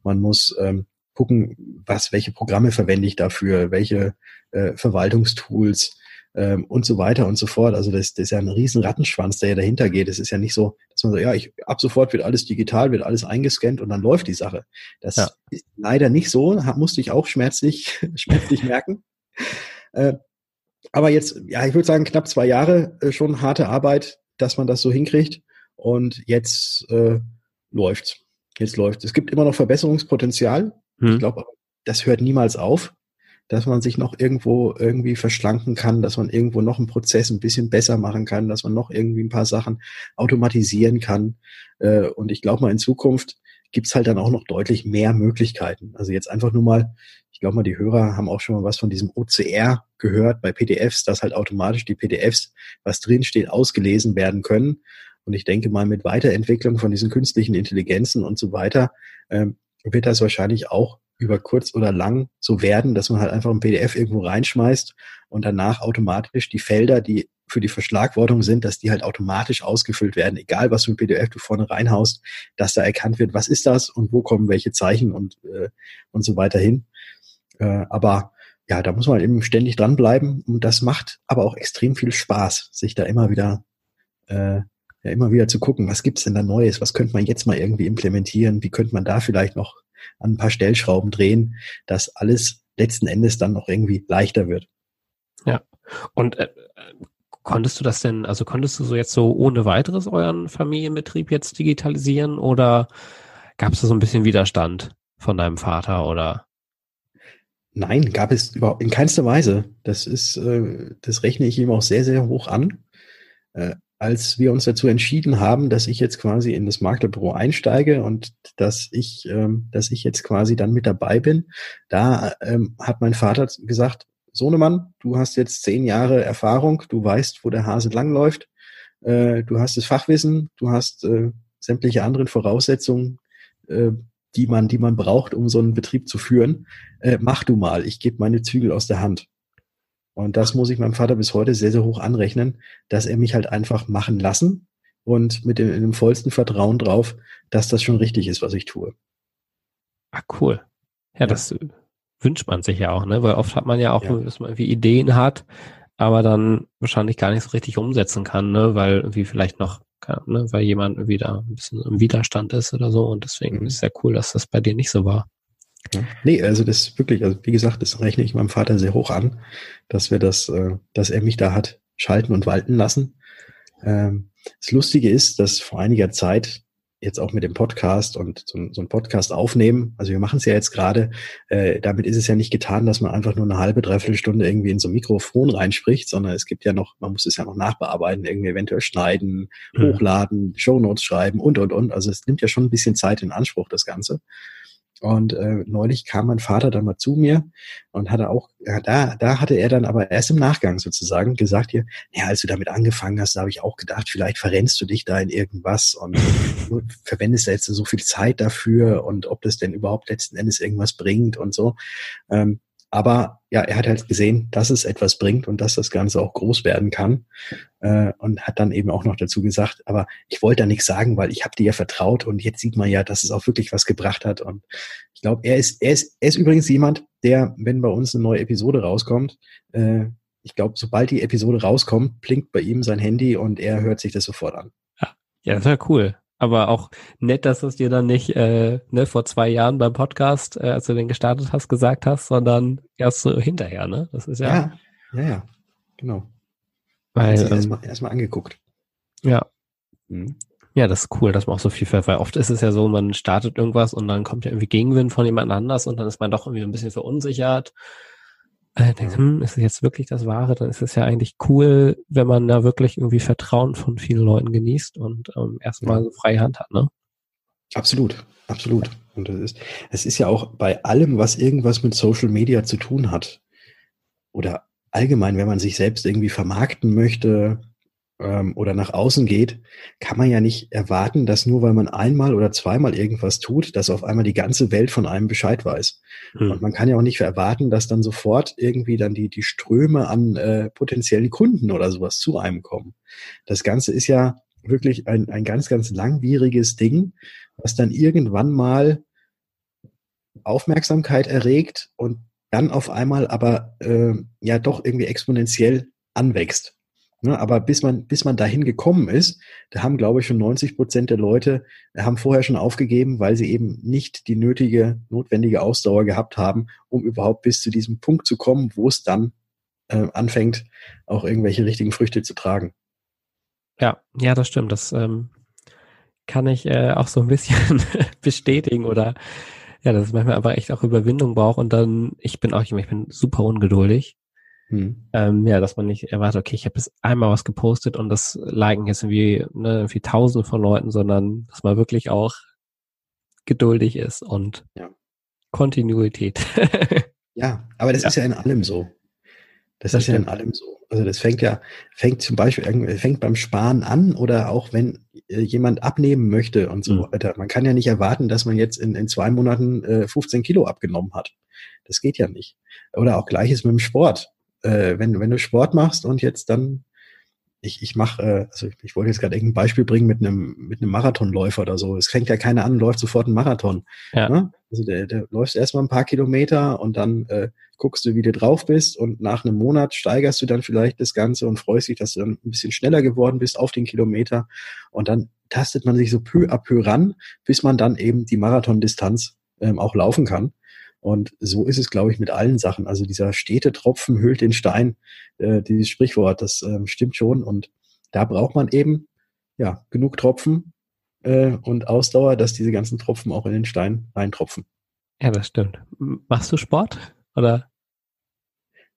Speaker 2: Man muss ähm, gucken, was, welche Programme verwende ich dafür, welche äh, Verwaltungstools ähm, und so weiter und so fort. Also das, das ist ja ein riesen Rattenschwanz, der ja dahinter geht. Es ist ja nicht so, dass man so, ja, ich, ab sofort wird alles digital, wird alles eingescannt und dann läuft die Sache. Das ja. ist leider nicht so, musste ich auch schmerzlich, schmerzlich merken. Äh, aber jetzt, ja, ich würde sagen, knapp zwei Jahre äh, schon harte Arbeit, dass man das so hinkriegt. Und jetzt äh, läuft's. Jetzt läuft. Es gibt immer noch Verbesserungspotenzial. Hm. Ich glaube, das hört niemals auf, dass man sich noch irgendwo irgendwie verschlanken kann, dass man irgendwo noch einen Prozess ein bisschen besser machen kann, dass man noch irgendwie ein paar Sachen automatisieren kann. Äh, und ich glaube mal, in Zukunft gibt's halt dann auch noch deutlich mehr Möglichkeiten. Also jetzt einfach nur mal, ich glaube mal, die Hörer haben auch schon mal was von diesem OCR gehört bei PDFs, dass halt automatisch die PDFs, was drinsteht, ausgelesen werden können. Und ich denke mal, mit Weiterentwicklung von diesen künstlichen Intelligenzen und so weiter, ähm, wird das wahrscheinlich auch über kurz oder lang so werden, dass man halt einfach ein PDF irgendwo reinschmeißt und danach automatisch die Felder, die für die Verschlagwortung sind, dass die halt automatisch ausgefüllt werden, egal was für ein PDF du vorne reinhaust, dass da erkannt wird, was ist das und wo kommen welche Zeichen und, äh, und so weiter hin. Äh, aber ja, da muss man eben ständig dranbleiben und das macht aber auch extrem viel Spaß, sich da immer wieder äh, ja immer wieder zu gucken, was gibt's denn da Neues, was könnte man jetzt mal irgendwie implementieren, wie könnte man da vielleicht noch an ein paar Stellschrauben drehen, dass alles letzten Endes dann noch irgendwie leichter wird.
Speaker 1: Ja. Und äh, konntest du das denn, also konntest du so jetzt so ohne weiteres euren Familienbetrieb jetzt digitalisieren oder gab es da so ein bisschen Widerstand von deinem Vater oder?
Speaker 2: Nein, gab es überhaupt in keinster Weise. Das ist, äh, das rechne ich ihm auch sehr, sehr hoch an. Äh, als wir uns dazu entschieden haben, dass ich jetzt quasi in das Maklerbüro einsteige und dass ich, ähm, dass ich jetzt quasi dann mit dabei bin, da ähm, hat mein Vater gesagt, Sohnemann, du hast jetzt zehn Jahre Erfahrung, du weißt, wo der Hase langläuft, äh, du hast das Fachwissen, du hast äh, sämtliche anderen Voraussetzungen, äh, die man, die man braucht, um so einen Betrieb zu führen. Äh, mach du mal, ich gebe meine Zügel aus der Hand. Und das muss ich meinem Vater bis heute sehr, sehr hoch anrechnen, dass er mich halt einfach machen lassen und mit dem, dem vollsten Vertrauen drauf, dass das schon richtig ist, was ich tue.
Speaker 1: Ah, cool. Ja, ja. das wünscht man sich ja auch, ne? Weil oft hat man ja auch, ja. dass man irgendwie Ideen hat, aber dann wahrscheinlich gar nicht so richtig umsetzen kann, ne? Weil irgendwie vielleicht noch, ne? weil jemand da ein bisschen im Widerstand ist oder so. Und deswegen mhm. ist es ja cool, dass das bei dir nicht so war.
Speaker 2: Ja. Nee, also das wirklich, also wie gesagt, das rechne ich meinem Vater sehr hoch an, dass wir das, äh, dass er mich da hat schalten und walten lassen. Ähm, das Lustige ist, dass vor einiger Zeit jetzt auch mit dem Podcast und so, so ein Podcast aufnehmen, also wir machen es ja jetzt gerade, äh, damit ist es ja nicht getan, dass man einfach nur eine halbe, dreiviertel Stunde irgendwie in so ein Mikrofon reinspricht, sondern es gibt ja noch, man muss es ja noch nachbearbeiten, irgendwie eventuell schneiden, mhm. hochladen, Shownotes schreiben und, und, und. Also es nimmt ja schon ein bisschen Zeit in Anspruch, das Ganze. Und äh, neulich kam mein Vater dann mal zu mir und hatte auch, ja, da, da hatte er dann aber erst im Nachgang sozusagen gesagt hier, ja, als du damit angefangen hast, da habe ich auch gedacht, vielleicht verrennst du dich da in irgendwas und verwendest jetzt so viel Zeit dafür und ob das denn überhaupt letzten Endes irgendwas bringt und so. Ähm, Aber ja, er hat halt gesehen, dass es etwas bringt und dass das Ganze auch groß werden kann. Äh, und hat dann eben auch noch dazu gesagt, aber ich wollte da nichts sagen, weil ich habe dir ja vertraut und jetzt sieht man ja, dass es auch wirklich was gebracht hat. Und ich glaube, er ist, er ist, er ist übrigens jemand, der, wenn bei uns eine neue Episode rauskommt, äh, ich glaube, sobald die Episode rauskommt, blinkt bei ihm sein Handy und er hört sich das sofort an.
Speaker 1: Ja, das wäre cool. Aber auch nett, dass du es dir dann nicht äh, ne, vor zwei Jahren beim Podcast, äh, als du den gestartet hast, gesagt hast, sondern erst so hinterher, ne? Das ist ja.
Speaker 2: Ja, ja, ja genau.
Speaker 1: Weil,
Speaker 2: ähm,
Speaker 1: erstmal
Speaker 2: erst mal angeguckt.
Speaker 1: Ja. Mhm. Ja, das ist cool, dass man auch so viel fährt, weil oft ist es ja so, man startet irgendwas und dann kommt ja irgendwie Gegenwind von jemand anders und dann ist man doch irgendwie ein bisschen verunsichert äh, denkst, hm, ist es jetzt wirklich das Wahre, dann ist es ja eigentlich cool, wenn man da wirklich irgendwie Vertrauen von vielen Leuten genießt und ähm, erstmal so freie Hand hat, ne?
Speaker 2: Absolut, absolut. Und es ist, es ist ja auch bei allem, was irgendwas mit Social Media zu tun hat, oder allgemein, wenn man sich selbst irgendwie vermarkten möchte, ähm, oder nach außen geht, kann man ja nicht erwarten, dass nur weil man einmal oder zweimal irgendwas tut, dass auf einmal die ganze Welt von einem Bescheid weiß. Mhm. Und man kann ja auch nicht erwarten, dass dann sofort irgendwie dann die, die Ströme an äh, potenziellen Kunden oder sowas zu einem kommen. Das Ganze ist ja wirklich ein, ein ganz, ganz langwieriges Ding, was dann irgendwann mal Aufmerksamkeit erregt und dann auf einmal aber äh, ja doch irgendwie exponentiell anwächst. Ne, aber bis man, bis man dahin gekommen ist, da haben, glaube ich, schon 90 Prozent der Leute äh, haben vorher schon aufgegeben, weil sie eben nicht die nötige, notwendige Ausdauer gehabt haben, um überhaupt bis zu diesem Punkt zu kommen, wo es dann äh, anfängt, auch irgendwelche richtigen Früchte zu tragen.
Speaker 1: Ja, ja, das stimmt. Das ähm, kann ich äh, auch so ein bisschen bestätigen oder ja, dass es manchmal aber echt auch Überwindung braucht und dann, ich bin auch, ich bin super ungeduldig hm. Ähm, ja, dass man nicht erwartet, okay, ich habe jetzt einmal was gepostet und das liken jetzt irgendwie, ne, irgendwie tausende von Leuten, sondern dass man wirklich auch geduldig ist und ja. Kontinuität.
Speaker 2: ja, aber das ja. ist ja in allem so. Das, das ist stimmt. ja in allem so. Also das fängt ja, fängt zum Beispiel, fängt beim Sparen an oder auch wenn äh, jemand abnehmen möchte und so mhm. weiter. Man kann ja nicht erwarten, dass man jetzt in, in zwei Monaten äh, 15 Kilo abgenommen hat. Das geht ja nicht. Oder auch gleiches mit dem Sport äh, wenn, wenn du Sport machst und jetzt dann, ich, ich mache, äh, also ich, ich wollte jetzt gerade irgendein Beispiel bringen mit einem, mit einem Marathonläufer oder so. Es fängt ja keiner an, läuft sofort einen Marathon. Ja. Ne? Also der, der läufst erstmal ein paar Kilometer und dann äh, guckst du, wie du drauf bist und nach einem Monat steigerst du dann vielleicht das Ganze und freust dich, dass du dann ein bisschen schneller geworden bist auf den Kilometer und dann tastet man sich so peu à peu ran, bis man dann eben die Marathondistanz ähm, auch laufen kann. Und so ist es, glaube ich, mit allen Sachen. Also dieser stete Tropfen hüllt den Stein, äh, dieses Sprichwort, das ähm, stimmt schon. Und da braucht man eben ja genug Tropfen äh, und Ausdauer, dass diese ganzen Tropfen auch in den Stein reintropfen.
Speaker 1: Ja, das stimmt. Machst du Sport oder?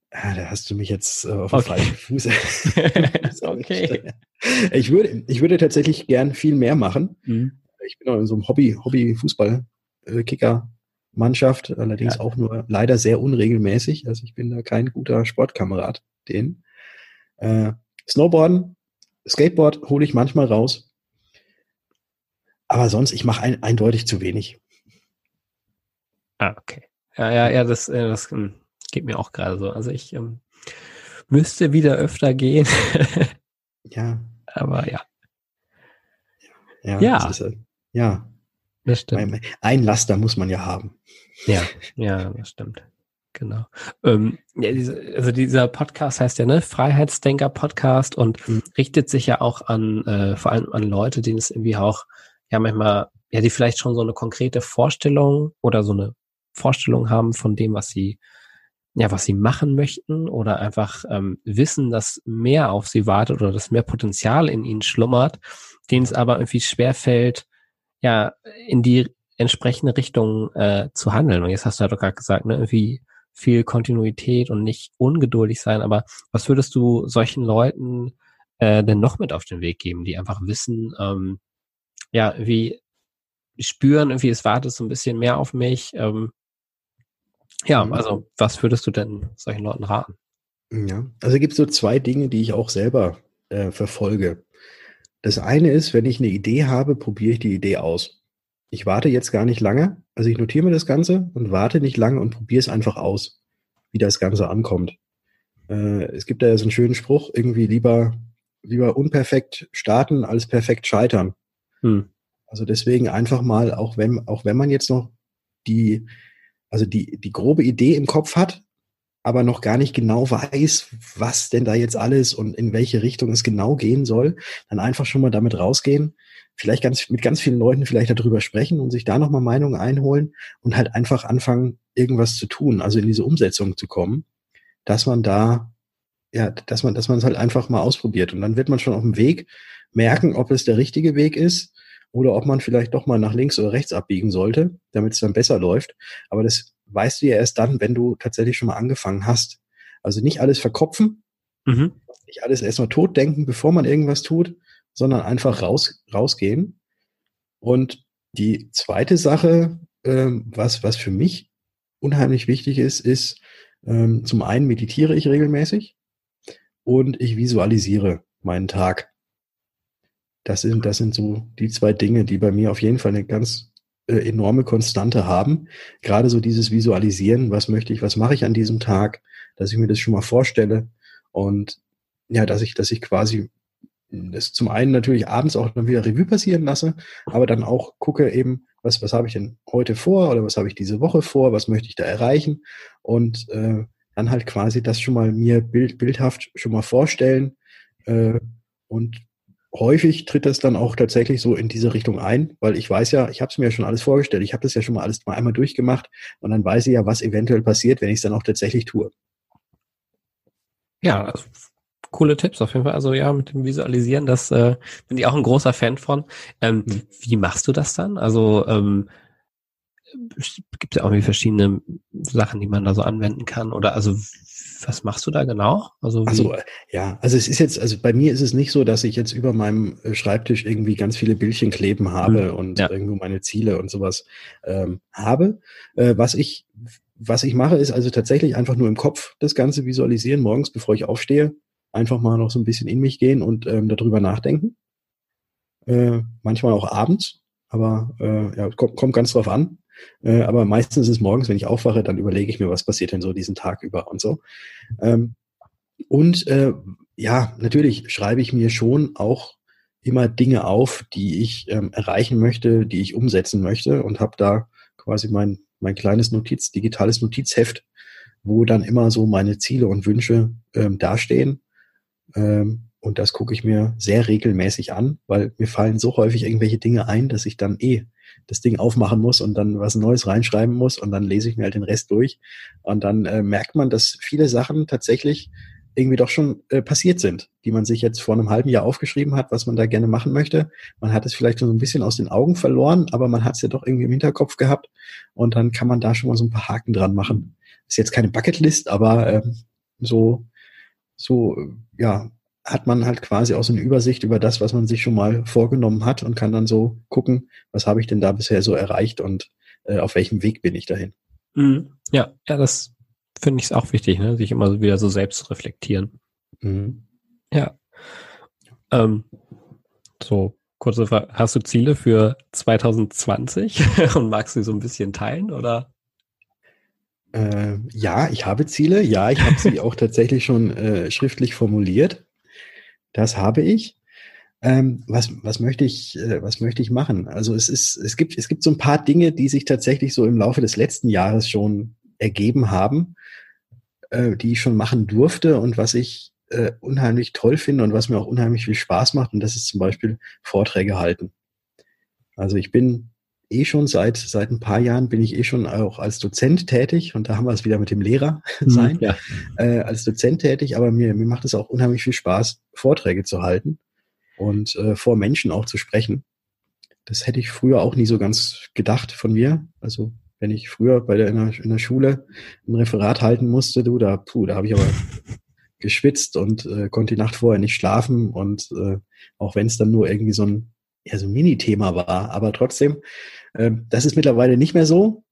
Speaker 2: Ah, da hast du mich jetzt äh, auf okay. falschen Fuß.
Speaker 1: okay.
Speaker 2: Ich würde, ich würde tatsächlich gern viel mehr machen. Mhm. Ich bin auch in so einem Hobby, Hobby-Fußball-Kicker Mannschaft, allerdings ja. auch nur leider sehr unregelmäßig. Also ich bin da kein guter Sportkamerad, den. Äh, Snowboarden, Skateboard hole ich manchmal raus. Aber sonst, ich mache ein, eindeutig zu wenig.
Speaker 1: Ah, okay. Ja, ja, ja, das, äh, das hm, geht mir auch gerade so. Also ich ähm, müsste wieder öfter gehen.
Speaker 2: ja.
Speaker 1: Aber ja.
Speaker 2: Ja. Ja. Ist, ja.
Speaker 1: Das stimmt.
Speaker 2: Ein Laster muss man ja haben.
Speaker 1: Ja, ja, das stimmt. Genau. Ähm, ja, diese, also dieser Podcast heißt ja ne Freiheitsdenker Podcast und mhm. richtet sich ja auch an äh, vor allem an Leute, denen es irgendwie auch ja manchmal ja die vielleicht schon so eine konkrete Vorstellung oder so eine Vorstellung haben von dem, was sie ja was sie machen möchten oder einfach ähm, wissen, dass mehr auf sie wartet oder dass mehr Potenzial in ihnen schlummert, denen es aber irgendwie schwer fällt, ja, in die entsprechende Richtung äh, zu handeln. Und jetzt hast du ja doch gerade gesagt, ne, irgendwie viel Kontinuität und nicht ungeduldig sein. Aber was würdest du solchen Leuten äh, denn noch mit auf den Weg geben, die einfach wissen, ähm, ja, wie spüren, irgendwie es wartet so ein bisschen mehr auf mich. Ähm, ja, mhm. also was würdest du denn solchen Leuten raten?
Speaker 2: Ja, also gibt es so zwei Dinge, die ich auch selber äh, verfolge. Das eine ist, wenn ich eine Idee habe, probiere ich die Idee aus. Ich warte jetzt gar nicht lange, also ich notiere mir das Ganze und warte nicht lange und probiere es einfach aus. wie das Ganze ankommt. Äh, es gibt da ja so einen schönen Spruch, irgendwie lieber, lieber unperfekt starten als perfekt scheitern. Hm. Also deswegen einfach mal, auch wenn, auch wenn man jetzt noch die, also die, die grobe Idee im Kopf hat, aber noch gar nicht genau weiß, was denn da jetzt alles und in welche Richtung es genau gehen soll, dann einfach schon mal damit rausgehen, vielleicht ganz mit ganz vielen Leuten vielleicht darüber sprechen und sich da nochmal Meinungen einholen und halt einfach anfangen, irgendwas zu tun, also in diese Umsetzung zu kommen, dass man da, ja, dass man, dass man es halt einfach mal ausprobiert. Und dann wird man schon auf dem Weg merken, ob es der richtige Weg ist oder ob man vielleicht doch mal nach links oder rechts abbiegen sollte, damit es dann besser läuft. Aber das weißt du ja erst dann, wenn du tatsächlich schon mal angefangen hast. Also nicht alles verkopfen, mhm. nicht alles erstmal tot denken, bevor man irgendwas tut, sondern einfach raus, rausgehen. Und die zweite Sache, ähm, was, was für mich unheimlich wichtig ist, ist, ähm, zum einen meditiere ich regelmäßig und ich visualisiere meinen Tag. Das sind, das sind so die zwei Dinge, die bei mir auf jeden Fall eine ganz äh, enorme Konstante haben. Gerade so dieses Visualisieren, was möchte ich, was mache ich an diesem Tag, dass ich mir das schon mal vorstelle und ja, dass ich, dass ich quasi das zum einen natürlich abends auch dann wieder Revue passieren lasse, aber dann auch gucke eben, was, was habe ich denn heute vor oder was habe ich diese Woche vor, was möchte ich da erreichen und äh, dann halt quasi das schon mal mir bild, bildhaft schon mal vorstellen äh, und häufig tritt das dann auch tatsächlich so in diese Richtung ein, weil ich weiß ja, ich habe es mir ja schon alles vorgestellt, ich habe das ja schon mal alles mal einmal durchgemacht und dann weiß ich ja, was eventuell passiert, wenn ich es dann auch tatsächlich tue.
Speaker 1: Ja, also, coole Tipps auf jeden Fall. Also ja, mit dem Visualisieren, das äh, bin ich auch ein großer Fan von. Ähm, hm. Wie machst du das dann? Also ähm, gibt es ja auch irgendwie verschiedene Sachen, die man da so anwenden kann? Oder also was machst du da genau?
Speaker 2: Also, also ja, also es ist jetzt, also bei mir ist es nicht so, dass ich jetzt über meinem äh, Schreibtisch irgendwie ganz viele Bildchen kleben habe mhm. und ja. irgendwo meine Ziele und sowas ähm, habe. Äh, was ich, was ich mache, ist also tatsächlich einfach nur im Kopf das Ganze visualisieren, morgens, bevor ich aufstehe, einfach mal noch so ein bisschen in mich gehen und ähm, darüber nachdenken. Äh, manchmal auch abends, aber äh, ja, kommt, kommt ganz drauf an. Äh, aber meistens ist es morgens, wenn ich aufwache, dann überlege ich mir, was passiert denn so diesen Tag über und so. Ähm, und äh, ja, natürlich schreibe ich mir schon auch immer Dinge auf, die ich ähm, erreichen möchte, die ich umsetzen möchte und habe da quasi mein, mein kleines Notiz, digitales Notizheft, wo dann immer so meine Ziele und Wünsche ähm, dastehen. Ähm, und das gucke ich mir sehr regelmäßig an, weil mir fallen so häufig irgendwelche Dinge ein, dass ich dann eh das Ding aufmachen muss und dann was Neues reinschreiben muss und dann lese ich mir halt den Rest durch. Und dann äh, merkt man, dass viele Sachen tatsächlich irgendwie doch schon äh, passiert sind, die man sich jetzt vor einem halben Jahr aufgeschrieben hat, was man da gerne machen möchte. Man hat es vielleicht schon so ein bisschen aus den Augen verloren, aber man hat es ja doch irgendwie im Hinterkopf gehabt und dann kann man da schon mal so ein paar Haken dran machen. Ist jetzt keine Bucketlist, aber ähm, so, so, ja, hat man halt quasi auch so eine Übersicht über das, was man sich schon mal vorgenommen hat und kann dann so gucken, was habe ich denn da bisher so erreicht und äh, auf welchem Weg bin ich dahin.
Speaker 1: Mhm. Ja, ja, das finde ich auch wichtig, ne? sich immer wieder so selbst reflektieren. Mhm. Ja. Ähm, so, kurze Frage, hast du Ziele für 2020 und magst du sie so ein bisschen teilen oder?
Speaker 2: Äh, ja, ich habe Ziele. Ja, ich habe sie auch tatsächlich schon äh, schriftlich formuliert. Das habe ich. Ähm, was, was möchte ich, äh, was möchte ich machen? Also es ist, es gibt, es gibt so ein paar Dinge, die sich tatsächlich so im Laufe des letzten Jahres schon ergeben haben, äh, die ich schon machen durfte und was ich äh, unheimlich toll finde und was mir auch unheimlich viel Spaß macht. Und das ist zum Beispiel Vorträge halten. Also ich bin eh schon seit, seit ein paar Jahren bin ich eh schon auch als Dozent tätig und da haben wir es wieder mit dem Lehrer mhm, sein, ja. äh, als Dozent tätig, aber mir, mir macht es auch unheimlich viel Spaß, Vorträge zu halten und äh, vor Menschen auch zu sprechen. Das hätte ich früher auch nie so ganz gedacht von mir. Also wenn ich früher bei der, in, der, in der Schule ein Referat halten musste, du, da, puh, da habe ich aber geschwitzt und äh, konnte die Nacht vorher nicht schlafen und äh, auch wenn es dann nur irgendwie so ein ja, so ein Mini-Thema war, aber trotzdem das ist mittlerweile nicht mehr so.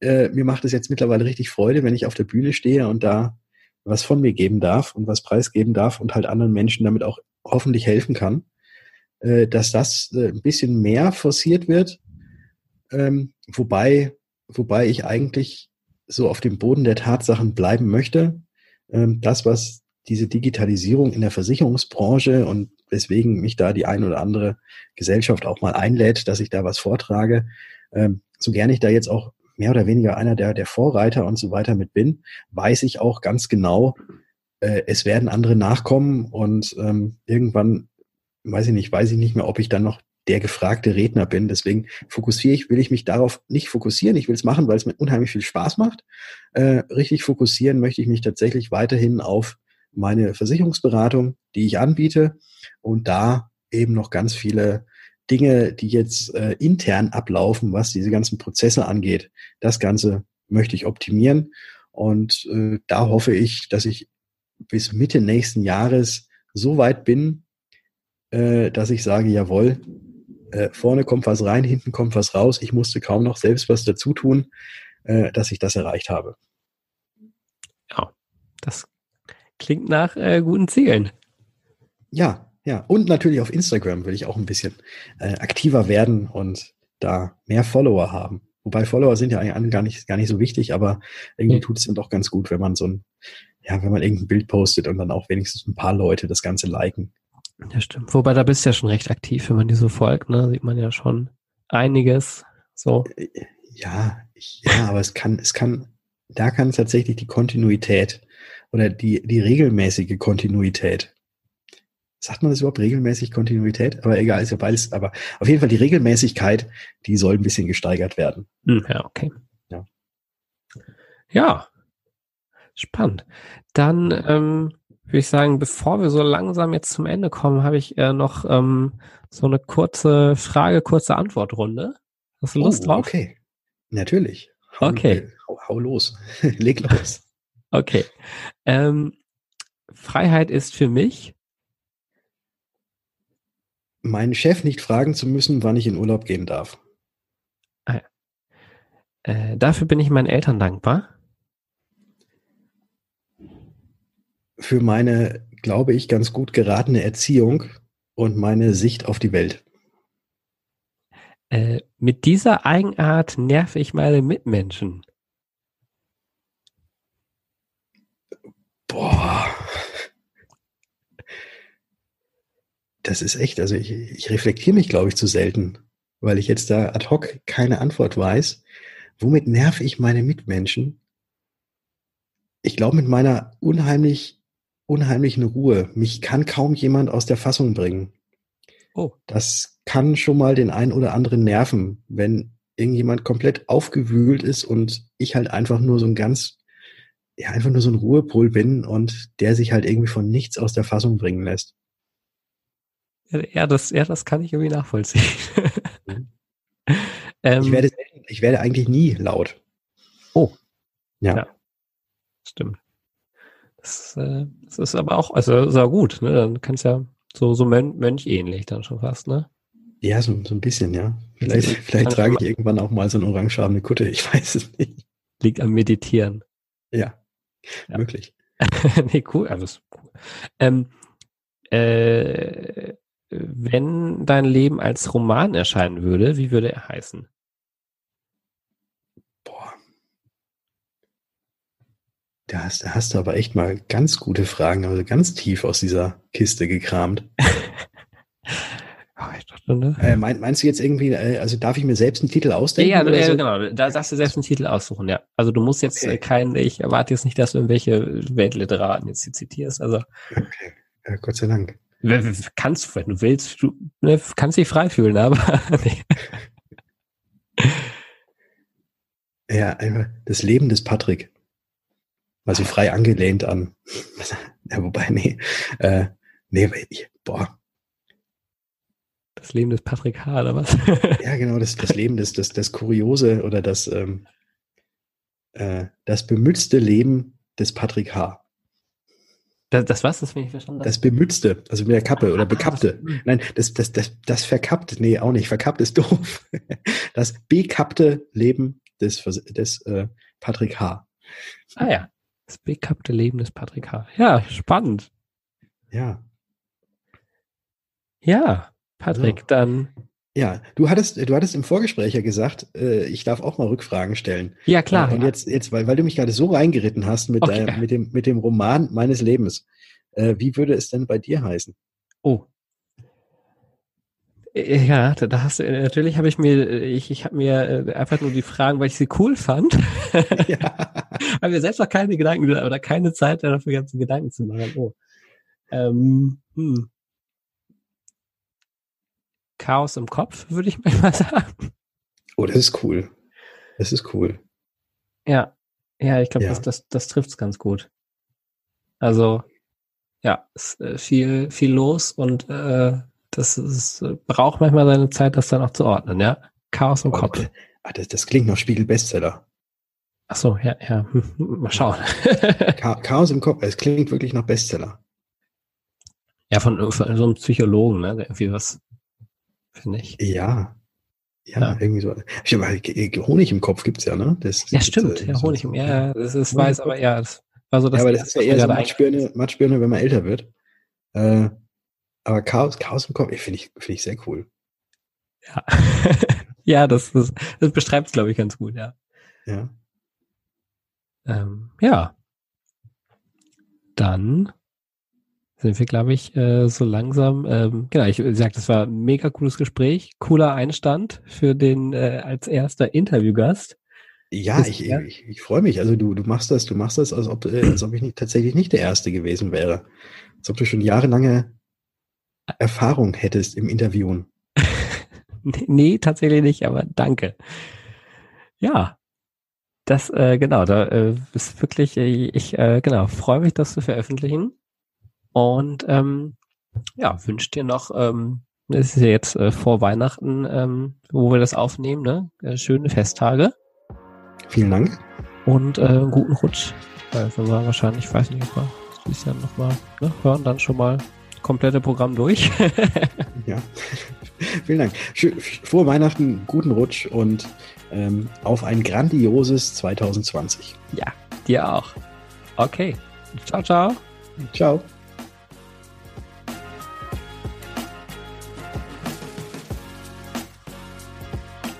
Speaker 2: Äh, mir macht es jetzt mittlerweile richtig Freude, wenn ich auf der Bühne stehe und da was von mir geben darf und was preisgeben darf und halt anderen Menschen damit auch hoffentlich helfen kann, äh, dass das äh, ein bisschen mehr forciert wird. Ähm, wobei, wobei ich eigentlich so auf dem Boden der Tatsachen bleiben möchte. Ähm, das, was diese Digitalisierung in der Versicherungsbranche und weswegen mich da die ein oder andere Gesellschaft auch mal einlädt, dass ich da was vortrage, ähm, so gerne ich da jetzt auch mehr oder weniger einer der, der Vorreiter und so weiter mit bin, weiß ich auch ganz genau, äh, es werden andere nachkommen und ähm, irgendwann, weiß ich nicht, weiß ich nicht mehr, ob ich dann noch der gefragte Redner bin. Deswegen fokussiere ich, will ich mich darauf nicht fokussieren. Ich will es machen, weil es mir unheimlich viel Spaß macht. Äh, richtig fokussieren möchte ich mich tatsächlich weiterhin auf meine Versicherungsberatung, die ich anbiete und da eben noch ganz viele Dinge, die jetzt äh, intern ablaufen, was diese ganzen Prozesse angeht. Das Ganze möchte ich optimieren und äh, da hoffe ich, dass ich bis Mitte nächsten Jahres so weit bin, äh, dass ich sage, jawohl, äh, vorne kommt was rein, hinten kommt was raus. Ich musste kaum noch selbst was dazu tun, äh, dass ich das erreicht habe.
Speaker 1: Ja, das klingt nach äh, guten Zielen.
Speaker 2: Ja, ja. Und natürlich auf Instagram will ich auch ein bisschen äh, aktiver werden und da mehr Follower haben. Wobei Follower sind ja eigentlich gar nicht, gar nicht so wichtig, aber irgendwie tut es dann doch ganz gut, wenn man so ein, ja, wenn man irgendein Bild postet und dann auch wenigstens ein paar Leute das Ganze liken.
Speaker 1: Ja, stimmt. Wobei da bist du ja schon recht aktiv, wenn man dir so folgt, ne? Sieht man ja schon einiges. So.
Speaker 2: Äh, ja, ja, aber es kann, es kann, da kann tatsächlich die Kontinuität oder die, die regelmäßige Kontinuität. Sagt man das überhaupt regelmäßig Kontinuität? Aber egal, ist ja beides. Aber auf jeden Fall die Regelmäßigkeit, die soll ein bisschen gesteigert werden.
Speaker 1: Hm, ja, okay. Ja. Ja. Spannend. Dann ähm, würde ich sagen, bevor wir so langsam jetzt zum Ende kommen, habe ich äh, noch ähm, so eine kurze Frage, kurze Antwortrunde. Hast du Lust oh, drauf?
Speaker 2: Okay, natürlich.
Speaker 1: Hau, okay.
Speaker 2: Hau, hau los. Leg los.
Speaker 1: Okay. Ähm, Freiheit ist für mich
Speaker 2: meinen Chef nicht fragen zu müssen, wann ich in Urlaub gehen darf.
Speaker 1: Ah, ja. äh, dafür bin ich meinen Eltern dankbar.
Speaker 2: für meine, glaube ich, ganz gut geratene Erziehung und meine Sicht auf die Welt.
Speaker 1: Äh, mit dieser Eigenart nerv ich meine Mitmenschen.
Speaker 2: Boah. Das ist echt, also ich, ich reflektiere mich, glaube ich, zu selten, weil ich jetzt da ad hoc keine Antwort weiß. Womit nerv ich meine Mitmenschen? Ich glaube, mit meiner unheimlich unheimlichen Ruhe. Mich kann kaum jemand aus der Fassung bringen. Oh. Das kann schon mal den einen oder anderen nerven, wenn irgendjemand komplett aufgewühlt ist und ich halt einfach nur so ein ganz, ja, einfach nur so ein Ruhepol bin und der sich halt irgendwie von nichts aus der Fassung bringen lässt.
Speaker 1: Ja, das, ja, das kann ich irgendwie nachvollziehen.
Speaker 2: Mhm. ähm, ich, werde, ich werde eigentlich nie laut.
Speaker 1: Oh. Ja. ja. Stimmt. Das, äh, das ist aber auch, also sehr gut, ne? Dann kannst ja so, so Mön Mönch ähnlich dann schon fast, ne?
Speaker 2: Ja, so, so ein bisschen, ja. Vielleicht, vielleicht trage ich irgendwann auch mal so eine orangefarbene Kutte, ich weiß es nicht.
Speaker 1: Liegt am Meditieren.
Speaker 2: Ja, ja. möglich.
Speaker 1: nee, cool, alles cool. Ähm, äh, wenn dein Leben als Roman erscheinen würde, wie würde er heißen?
Speaker 2: Da hast, da hast du aber echt mal ganz gute Fragen, also ganz tief aus dieser Kiste gekramt. ne? äh, mein, meinst du jetzt irgendwie, äh, also darf ich mir selbst einen Titel ausdenken?
Speaker 1: Ja, ja so? genau, da darfst du selbst einen Titel aussuchen, ja. Also du musst jetzt okay. keinen, ich erwarte jetzt nicht, dass du irgendwelche Weltliteraten jetzt hier zitierst, also.
Speaker 2: Okay, ja, Gott sei Dank.
Speaker 1: Kannst, du, wenn du willst, du ne, kannst dich frei fühlen, aber.
Speaker 2: ja, einfach das Leben des Patrick. Also frei angelehnt an. ja, wobei, nee. Äh, nee, ich, boah.
Speaker 1: Das Leben des Patrick H., oder was?
Speaker 2: ja, genau, das, das Leben des, das, das Kuriose oder das, ähm, äh, das bemützte Leben des Patrick H.
Speaker 1: Das, das was? Das bin ich verstanden.
Speaker 2: Das bemützte, also mit der Kappe oder bekappte. Nein, das, das, das, das verkappte, nee, auch nicht. Verkappt ist doof. Das bekappte Leben des, des äh, Patrick H.
Speaker 1: Ah ja. Das bekappte Leben des Patrick H. Ja, spannend.
Speaker 2: Ja.
Speaker 1: Ja, Patrick, so. dann
Speaker 2: Ja, du hattest, du hattest im Vorgespräch ja gesagt, äh, ich darf auch mal Rückfragen stellen.
Speaker 1: Ja, klar.
Speaker 2: Äh, und jetzt, jetzt, weil, weil du mich gerade so reingeritten hast mit,
Speaker 1: Okay.
Speaker 2: deinem, mit, dem, mit dem Roman meines Lebens. Äh, wie würde es denn bei dir heißen?
Speaker 1: Oh. Äh, Ja, da, hast du, äh, natürlich habe ich mir, ich, ich habe mir einfach nur die Fragen, weil ich sie cool fand,
Speaker 2: ja.
Speaker 1: habe mir selbst noch keine Gedanken oder keine Zeit dafür ganzen Gedanken zu machen. Oh. Ähm, hm. Chaos im Kopf, würde ich mal sagen.
Speaker 2: Oh, das ist cool. Das ist cool.
Speaker 1: Ja, ja, ich glaube,
Speaker 2: Ja.
Speaker 1: das, das, das trifft's ganz gut. Also, ja, ist äh, viel, viel los und äh, das ist, äh, braucht manchmal seine Zeit, das dann auch zu ordnen, ja. Chaos im
Speaker 2: Oh,
Speaker 1: Kopf.
Speaker 2: das, ah, das, das klingt nach Spiegel-Bestseller.
Speaker 1: Ach so, ja, ja. Mal schauen.
Speaker 2: Cha Chaos im Kopf, es klingt wirklich nach Bestseller.
Speaker 1: ja, von, von so einem Psychologen, ne? der Irgendwie was, finde ich.
Speaker 2: Ja. Ja,
Speaker 1: Ja.
Speaker 2: irgendwie so. Ge- Honig im Kopf gibt's ja, ne? Das,
Speaker 1: Ja, stimmt. Ja, Honig im, ja, ja, das ist, weiß, aber ja, das war so das.
Speaker 2: ja, aber das ist ja eher so Matschbirne, Matschbirne, wenn man älter wird. Äh, aber Chaos, Chaos im Kopf, finde ich, finde ich sehr cool.
Speaker 1: Ja, ja das, das, das beschreibt es, glaube ich, ganz gut, ja.
Speaker 2: Ja.
Speaker 1: Ähm, ja. Dann sind wir, glaube ich, äh, so langsam, ähm, genau, ich sag, das war ein mega cooles Gespräch, cooler Einstand für den äh, als erster Interviewgast.
Speaker 2: Ja,
Speaker 1: Ist-
Speaker 2: ich,
Speaker 1: ja.
Speaker 2: ich, ich freue mich. Also du, du machst das, du machst das, als ob, äh, als ob ich nicht, tatsächlich nicht der Erste gewesen wäre. Als ob du schon jahrelange Erfahrung hättest im Interviewen.
Speaker 1: Nee, nee, tatsächlich nicht, aber danke. Ja, das, äh, genau, da äh, ist wirklich, äh, ich, äh, genau, freue mich, das zu veröffentlichen. Und ähm, ja, wünsche dir noch, ähm, es ist ja jetzt äh, vor Weihnachten, ähm, wo wir das aufnehmen, ne? Äh, schöne Festtage
Speaker 2: Vielen Dank.
Speaker 1: und äh, einen guten Rutsch. Weil wenn wir wahrscheinlich, ich weiß nicht, ob wir dieses Jahr nochmal ne, hören, dann schon mal komplette Programm durch.
Speaker 2: Ja. Vielen Dank. Frohe Weihnachten, guten Rutsch und ähm, auf ein grandioses 2020.
Speaker 1: ja, dir auch. Okay. Ciao, ciao.
Speaker 2: Ciao.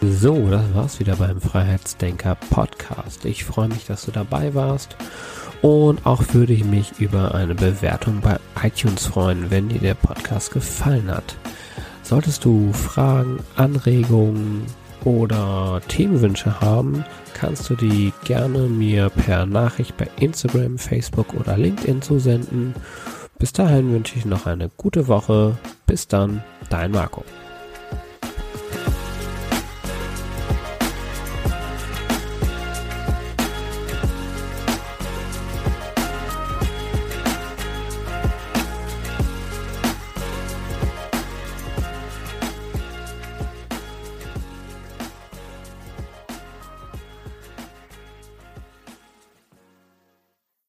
Speaker 1: So, das war's wieder beim Freiheitsdenker Podcast. Ich freue mich, dass du dabei warst und auch würde ich mich über eine Bewertung bei iTunes freuen, wenn dir der Podcast gefallen hat. Solltest du Fragen, Anregungen oder Themenwünsche haben, kannst du die gerne mir per Nachricht bei Instagram, Facebook oder LinkedIn zusenden. Bis dahin wünsche ich noch eine gute Woche. Bis dann, dein Marco.